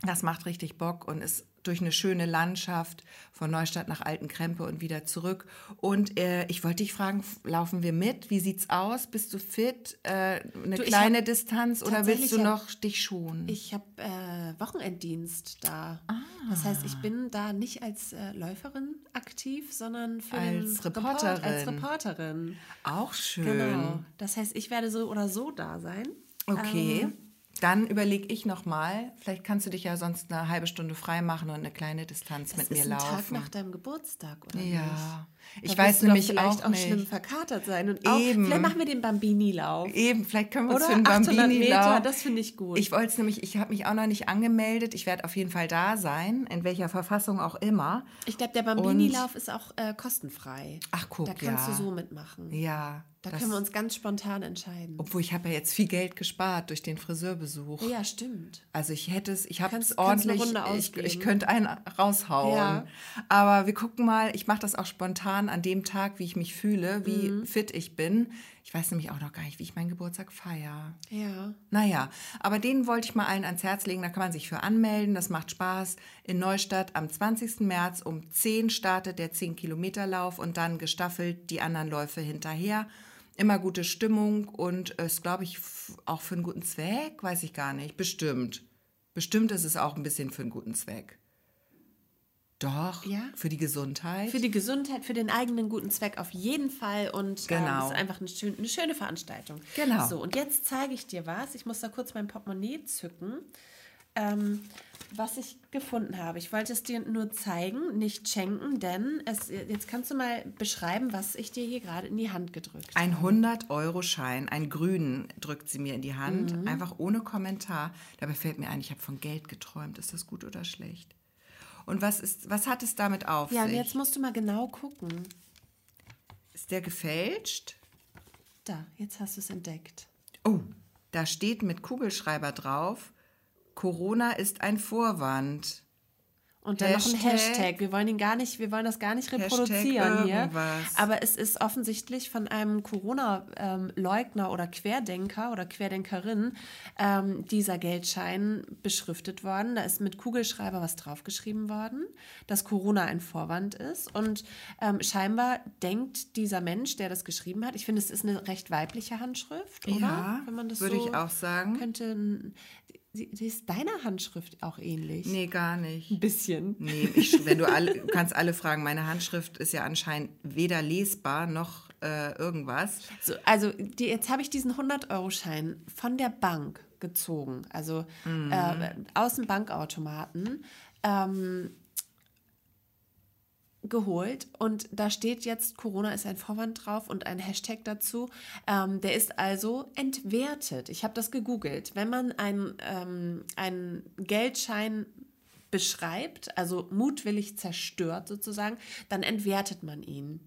Das macht richtig Bock und ist durch eine schöne Landschaft von Neustadt nach Altenkrempe und wieder zurück. Und äh, ich wollte dich fragen, laufen wir mit? Wie sieht's aus? Bist du fit? Äh, eine du, kleine Distanz oder willst du noch dich schonen? Ich habe äh, Wochenenddienst da. Ah. Das heißt, ich bin da nicht als äh, Läuferin aktiv, sondern für als Reporterin. Report, als Reporterin. Auch schön. Genau. Das heißt, ich werde so oder so da sein. Okay. Ähm, dann überlege ich nochmal, vielleicht kannst du dich ja sonst eine halbe Stunde frei machen und eine kleine Distanz das mit mir laufen. Das ist ein Tag nach deinem Geburtstag, oder Ja. Nicht? Ich da weiß nämlich vielleicht auch, auch nicht. schlimm verkatert sein und auch, Eben. vielleicht machen wir den Bambini-Lauf. Eben, vielleicht können wir uns für den Bambini-Lauf. das finde ich gut. Ich wollte es nämlich, ich habe mich auch noch nicht angemeldet. Ich werde auf jeden Fall da sein, in welcher Verfassung auch immer. Ich glaube, der Bambini-Lauf ist auch äh, kostenfrei. Ach guck, Da kannst ja. du so mitmachen. Ja. Da können wir uns ganz spontan entscheiden. Obwohl ich habe ja jetzt viel Geld gespart durch den Friseurbesuch. Ja, stimmt. Also ich hätte es, ich habe es ordentlich, ich, ich könnte einen raushauen. Ja. Aber wir gucken mal, ich mache das auch spontan an dem Tag, wie ich mich fühle, wie Mhm. fit ich bin. Ich weiß nämlich auch noch gar nicht, wie ich meinen Geburtstag feiere. Ja. Naja, aber den wollte ich mal allen ans Herz legen. Da kann man sich für anmelden. Das macht Spaß. In Neustadt am 20. März um 10 startet der 10-Kilometer-Lauf und dann gestaffelt die anderen Läufe hinterher. Immer gute Stimmung und es glaube ich auch für einen guten Zweck, weiß ich gar nicht. Bestimmt. Bestimmt ist es auch ein bisschen für einen guten Zweck. Doch, Ja? für die Gesundheit. Für die Gesundheit, für den eigenen guten Zweck auf jeden Fall. Und ähm, Genau. es ist einfach eine, schön, eine schöne Veranstaltung. Genau. So, und jetzt zeige ich dir was. Ich muss da kurz mein Portemonnaie zücken. Ähm, was ich gefunden habe. Ich wollte es dir nur zeigen, nicht schenken, denn es, jetzt kannst du mal beschreiben, was ich dir hier gerade in die Hand gedrückt habe. Ein 100-Euro-Schein, einen grünen, drückt sie mir in die Hand, Mhm. einfach ohne Kommentar. Dabei fällt mir ein, ich habe von Geld geträumt. Ist das gut oder schlecht? Und was, ist, was hat es damit auf Ja, sich? jetzt musst du mal genau gucken. ist der gefälscht? Da, jetzt hast du es entdeckt. Oh, da steht mit Kugelschreiber drauf, Corona ist ein Vorwand. Und dann noch ein Hashtag- Hashtag. Wir wollen ihn gar nicht, wir wollen das gar nicht Hashtag reproduzieren hier. Aber es ist offensichtlich von einem Corona-Leugner oder Querdenker oder Querdenkerin ähm, dieser Geldschein beschriftet worden. Da ist mit Kugelschreiber was draufgeschrieben worden, dass Corona ein Vorwand ist. Und ähm, scheinbar denkt dieser Mensch, der das geschrieben hat, ich finde, es ist eine recht weibliche Handschrift, oder? Ja, Wenn man das würde so ich auch sagen. Könnte, die, ist deiner Handschrift auch ähnlich. Nee, gar nicht. Ein bisschen. Nee, ich, wenn du alle, kannst alle fragen. Meine Handschrift ist ja anscheinend weder lesbar noch äh, irgendwas. So, also die, jetzt habe ich diesen 100-Euro-Schein von der Bank gezogen, also äh, aus dem Bankautomaten ähm, geholt und da steht jetzt Corona ist ein Vorwand drauf und ein Hashtag dazu. Ähm, der ist also entwertet. Ich habe das gegoogelt. Wenn man einen ähm, einen Geldschein beschreibt, also mutwillig zerstört sozusagen, dann entwertet man ihn.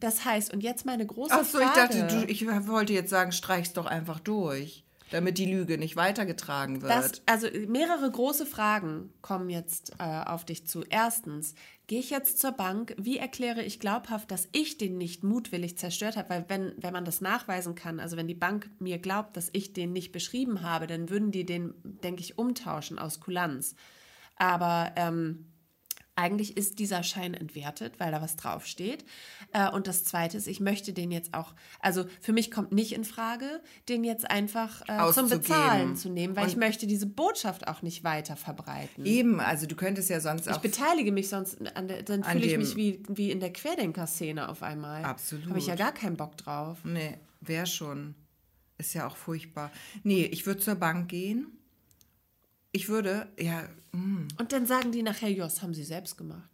Das heißt, und jetzt meine große Ach so, ich Frage. dachte, du, ich wollte jetzt sagen, streich's doch einfach durch, damit die Lüge nicht weitergetragen wird. Das, also mehrere große Fragen kommen jetzt äh, auf dich zu. Erstens, gehe ich jetzt zur Bank? Wie erkläre ich glaubhaft, dass ich den nicht mutwillig zerstört habe? Weil wenn, wenn man das nachweisen kann, also wenn die Bank mir glaubt, dass ich den nicht beschrieben habe, dann würden die den, denke ich, umtauschen aus Kulanz. Aber ähm, eigentlich ist dieser Schein entwertet, weil da was draufsteht. Äh, und das Zweite ist, ich möchte den jetzt auch, also für mich kommt nicht in Frage, den jetzt einfach äh, zum. Bezahlen zu nehmen, weil Und- ich möchte diese Botschaft auch nicht weiter verbreiten. Eben, also du könntest ja sonst Ich auch. beteilige mich sonst, an der, dann An fühle ich mich wie, wie in der Querdenker-Szene auf einmal. Absolut. Habe ich ja gar keinen Bock drauf. Nee, wäre schon. Ist ja auch furchtbar. Nee, ich würde zur Bank gehen. Ich würde, ja, hm, Und dann sagen die nachher, das haben sie selbst gemacht.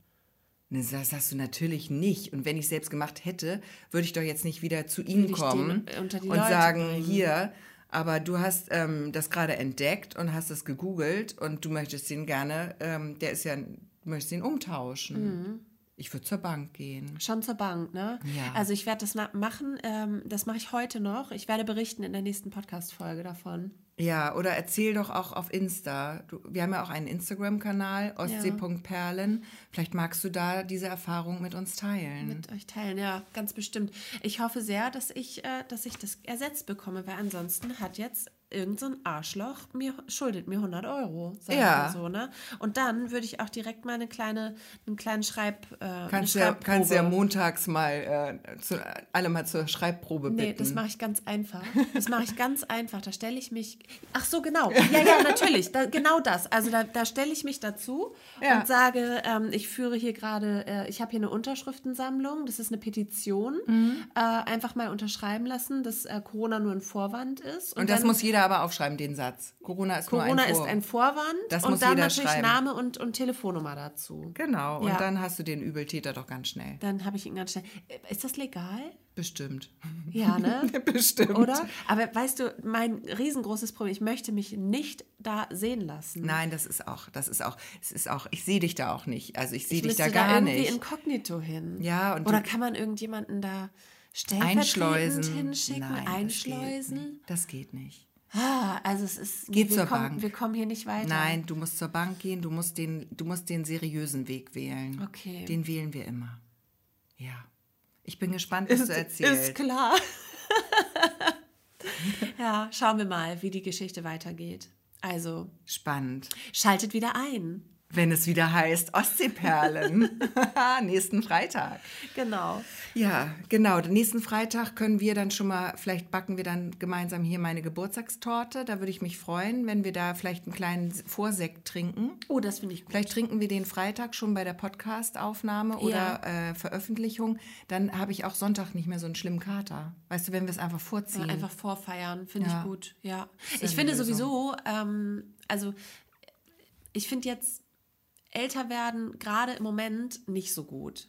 ne, das hast du natürlich nicht. Und wenn ich selbst gemacht hätte, würde ich doch jetzt nicht wieder zu ihnen kommen und Leute sagen, bringen. hier, aber du hast ähm, das gerade entdeckt und hast es gegoogelt und du möchtest ihn gerne, ähm, der ist ja, du möchtest ihn umtauschen. Mhm. Ich würde zur Bank gehen. Schon zur Bank, ne? Ja. Also ich werde das machen, ähm, das mache ich heute noch. Ich werde berichten in der nächsten Podcast-Folge davon. Ja, oder erzähl doch auch auf Insta. Du, wir haben ja auch einen Instagram-Kanal, ostsee.perlen. Vielleicht magst du da diese Erfahrung mit uns teilen. mit euch teilen. Ja, ganz bestimmt. Ich hoffe sehr, dass ich, äh, dass ich das ersetzt bekomme, weil ansonsten hat jetzt irgend so ein Arschloch mir, schuldet mir 100 Euro, Ja. so, ne? Und dann würde ich auch direkt mal eine kleine, einen kleinen Schreib, äh, eine Kannst ja, Schreibprobe- kannst ja montags mal äh, zu, alle mal zur Schreibprobe Nee, bitten. das mache ich ganz einfach. [laughs] Das mache ich ganz einfach. Da stelle ich mich. Ach so, genau. Ja, ja, natürlich. Da, genau das. Also da, da stelle ich mich dazu Ja. und sage, ähm, ich führe hier gerade, äh, ich habe hier eine Unterschriftensammlung. Das ist eine Petition. Mhm. Äh, einfach mal unterschreiben lassen, dass äh, Corona nur ein Vorwand ist. und das dann- muss jeder aber aufschreiben, den Satz. Corona ist Corona nur ein ist Vor ein Vorwand Das und muss dann jeder natürlich schreiben. Name und, und Telefonnummer dazu. Genau, Ja. und dann hast du den Übeltäter doch ganz schnell. Dann habe ich ihn ganz schnell. Äh, Ist das legal? Bestimmt. Ja, ne? [laughs] Bestimmt. Oder? Aber weißt du, mein riesengroßes Problem, ich möchte mich nicht da sehen lassen. Nein, das ist auch, das ist auch, es ist auch, ich sehe dich da auch nicht. Also ich sehe ich dich da gar irgendwie nicht. inkognito hin. Ja, und Oder kann man irgendjemanden da stellvertretend Einschleusen. hinschicken? Nein, Einschleusen? Das geht nicht. Also es ist. Geh wir zur kommen, Bank. Wir kommen hier nicht weiter. Nein, du musst zur Bank gehen, du musst den, du musst den seriösen Weg wählen. Okay. Den wählen wir immer. Ja. Ich bin gespannt, was du erzählst. Ist klar. [laughs] ja, schauen wir mal, wie die Geschichte weitergeht. Also, Spannend. schaltet wieder ein. Wenn es wieder heißt Ostseeperlen. [laughs] Nächsten Freitag. Genau. Ja, genau. Den nächsten Freitag können wir dann schon mal, vielleicht backen wir dann gemeinsam hier meine Geburtstagstorte. Da würde ich mich freuen, wenn wir da vielleicht einen kleinen Vorsekt trinken. Oh, das finde ich gut. Vielleicht trinken wir den Freitag schon bei der Podcast-Aufnahme oder äh, Veröffentlichung. Dann habe ich auch Sonntag nicht mehr so einen schlimmen Kater. Weißt du, wenn wir es einfach vorziehen. Einfach vorfeiern, finde Ja. ich gut. Ja. ja Ich finde Lösung. sowieso, ähm, also ich finde jetzt älter werden gerade im Moment nicht so gut.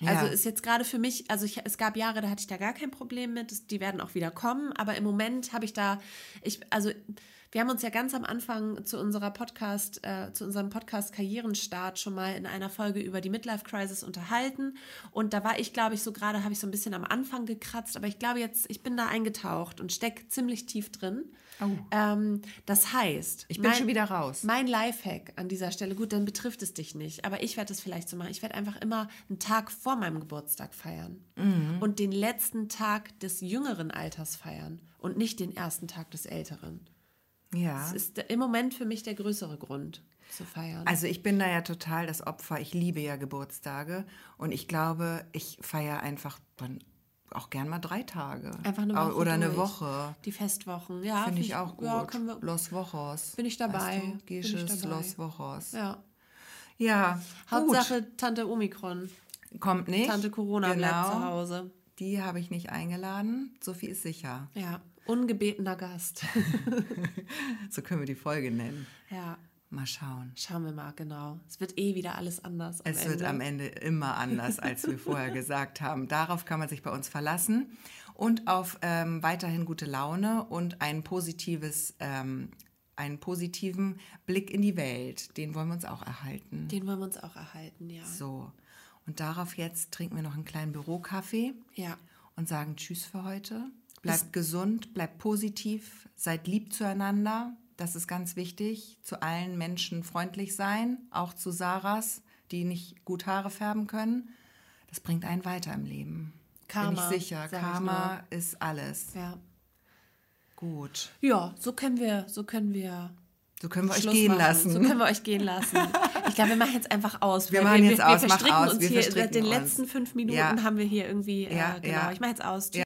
Ja. Also ist jetzt gerade für mich, also ich, es gab Jahre, da hatte ich da gar kein Problem mit, die werden auch wieder kommen, aber im Moment habe ich da, ich, also wir haben uns ja ganz am Anfang zu unserer Podcast, äh, zu unserem Podcast Karrierenstart schon mal in einer Folge über die Midlife Crisis unterhalten und da war ich, glaube ich, so gerade habe ich so ein bisschen am Anfang gekratzt, aber ich glaube jetzt, ich bin da eingetaucht und stecke ziemlich tief drin. Oh. Ähm, das heißt, Ich bin schon wieder raus. Mein Lifehack an dieser Stelle, gut, dann betrifft es dich nicht, aber ich werde es vielleicht so machen. Ich werde einfach immer einen Tag vor meinem Geburtstag feiern Mhm. und den letzten Tag des jüngeren Alters feiern und nicht den ersten Tag des älteren. Ja. Das ist im Moment für mich der größere Grund zu feiern. Also ich bin da ja total das Opfer. Ich liebe ja Geburtstage und ich glaube, ich feiere einfach dann auch gern mal drei Tage. Einfach eine Woche Oder eine durch. Woche. Die Festwochen, ja. Finde ich auch gut. Ja, können wir, Los Wochos. Bin ich dabei. Weißt du? Ich Gesches. Los Wochos. ja. Ja, Hauptsache Tante Omikron. gut. Kommt nicht. Tante Corona bleibt Genau. zu Hause. Die habe ich nicht eingeladen. Sophie ist sicher. Ja, ungebetener Gast. [laughs] So können wir die Folge nennen. ja, Mal schauen. schauen wir mal, genau. Es wird eh wieder alles anders. Es Ende. wird am Ende immer anders, als wir vorher gesagt haben. Darauf kann man sich bei uns verlassen und auf ähm, weiterhin gute Laune und ein positives, ähm, einen positiven Blick in die Welt. Den wollen wir uns auch erhalten. Den wollen wir uns auch erhalten, ja. So. Und darauf jetzt trinken wir noch einen kleinen Bürokaffee Ja. und sagen Tschüss für heute. Bleibt gesund, bleibt positiv, seid lieb zueinander. Das ist ganz wichtig. Zu allen Menschen freundlich sein, auch zu Sarahs, die nicht gut Haare färben können. Das bringt einen weiter im Leben. Karma, Bin ich sicher. sag ich Karma ist alles. Ja. Gut. Ja, so können wir, so können wir So können wir euch Schluss gehen machen. lassen. So können wir euch gehen lassen. Ich glaube, wir machen jetzt einfach aus. Wir machen jetzt wir, aus, wir verstricken aus, uns wir hier verstricken seit den letzten fünf Minuten Ja. haben wir hier irgendwie, Ja, äh, genau. ja. Ich mache jetzt aus. Tschüss.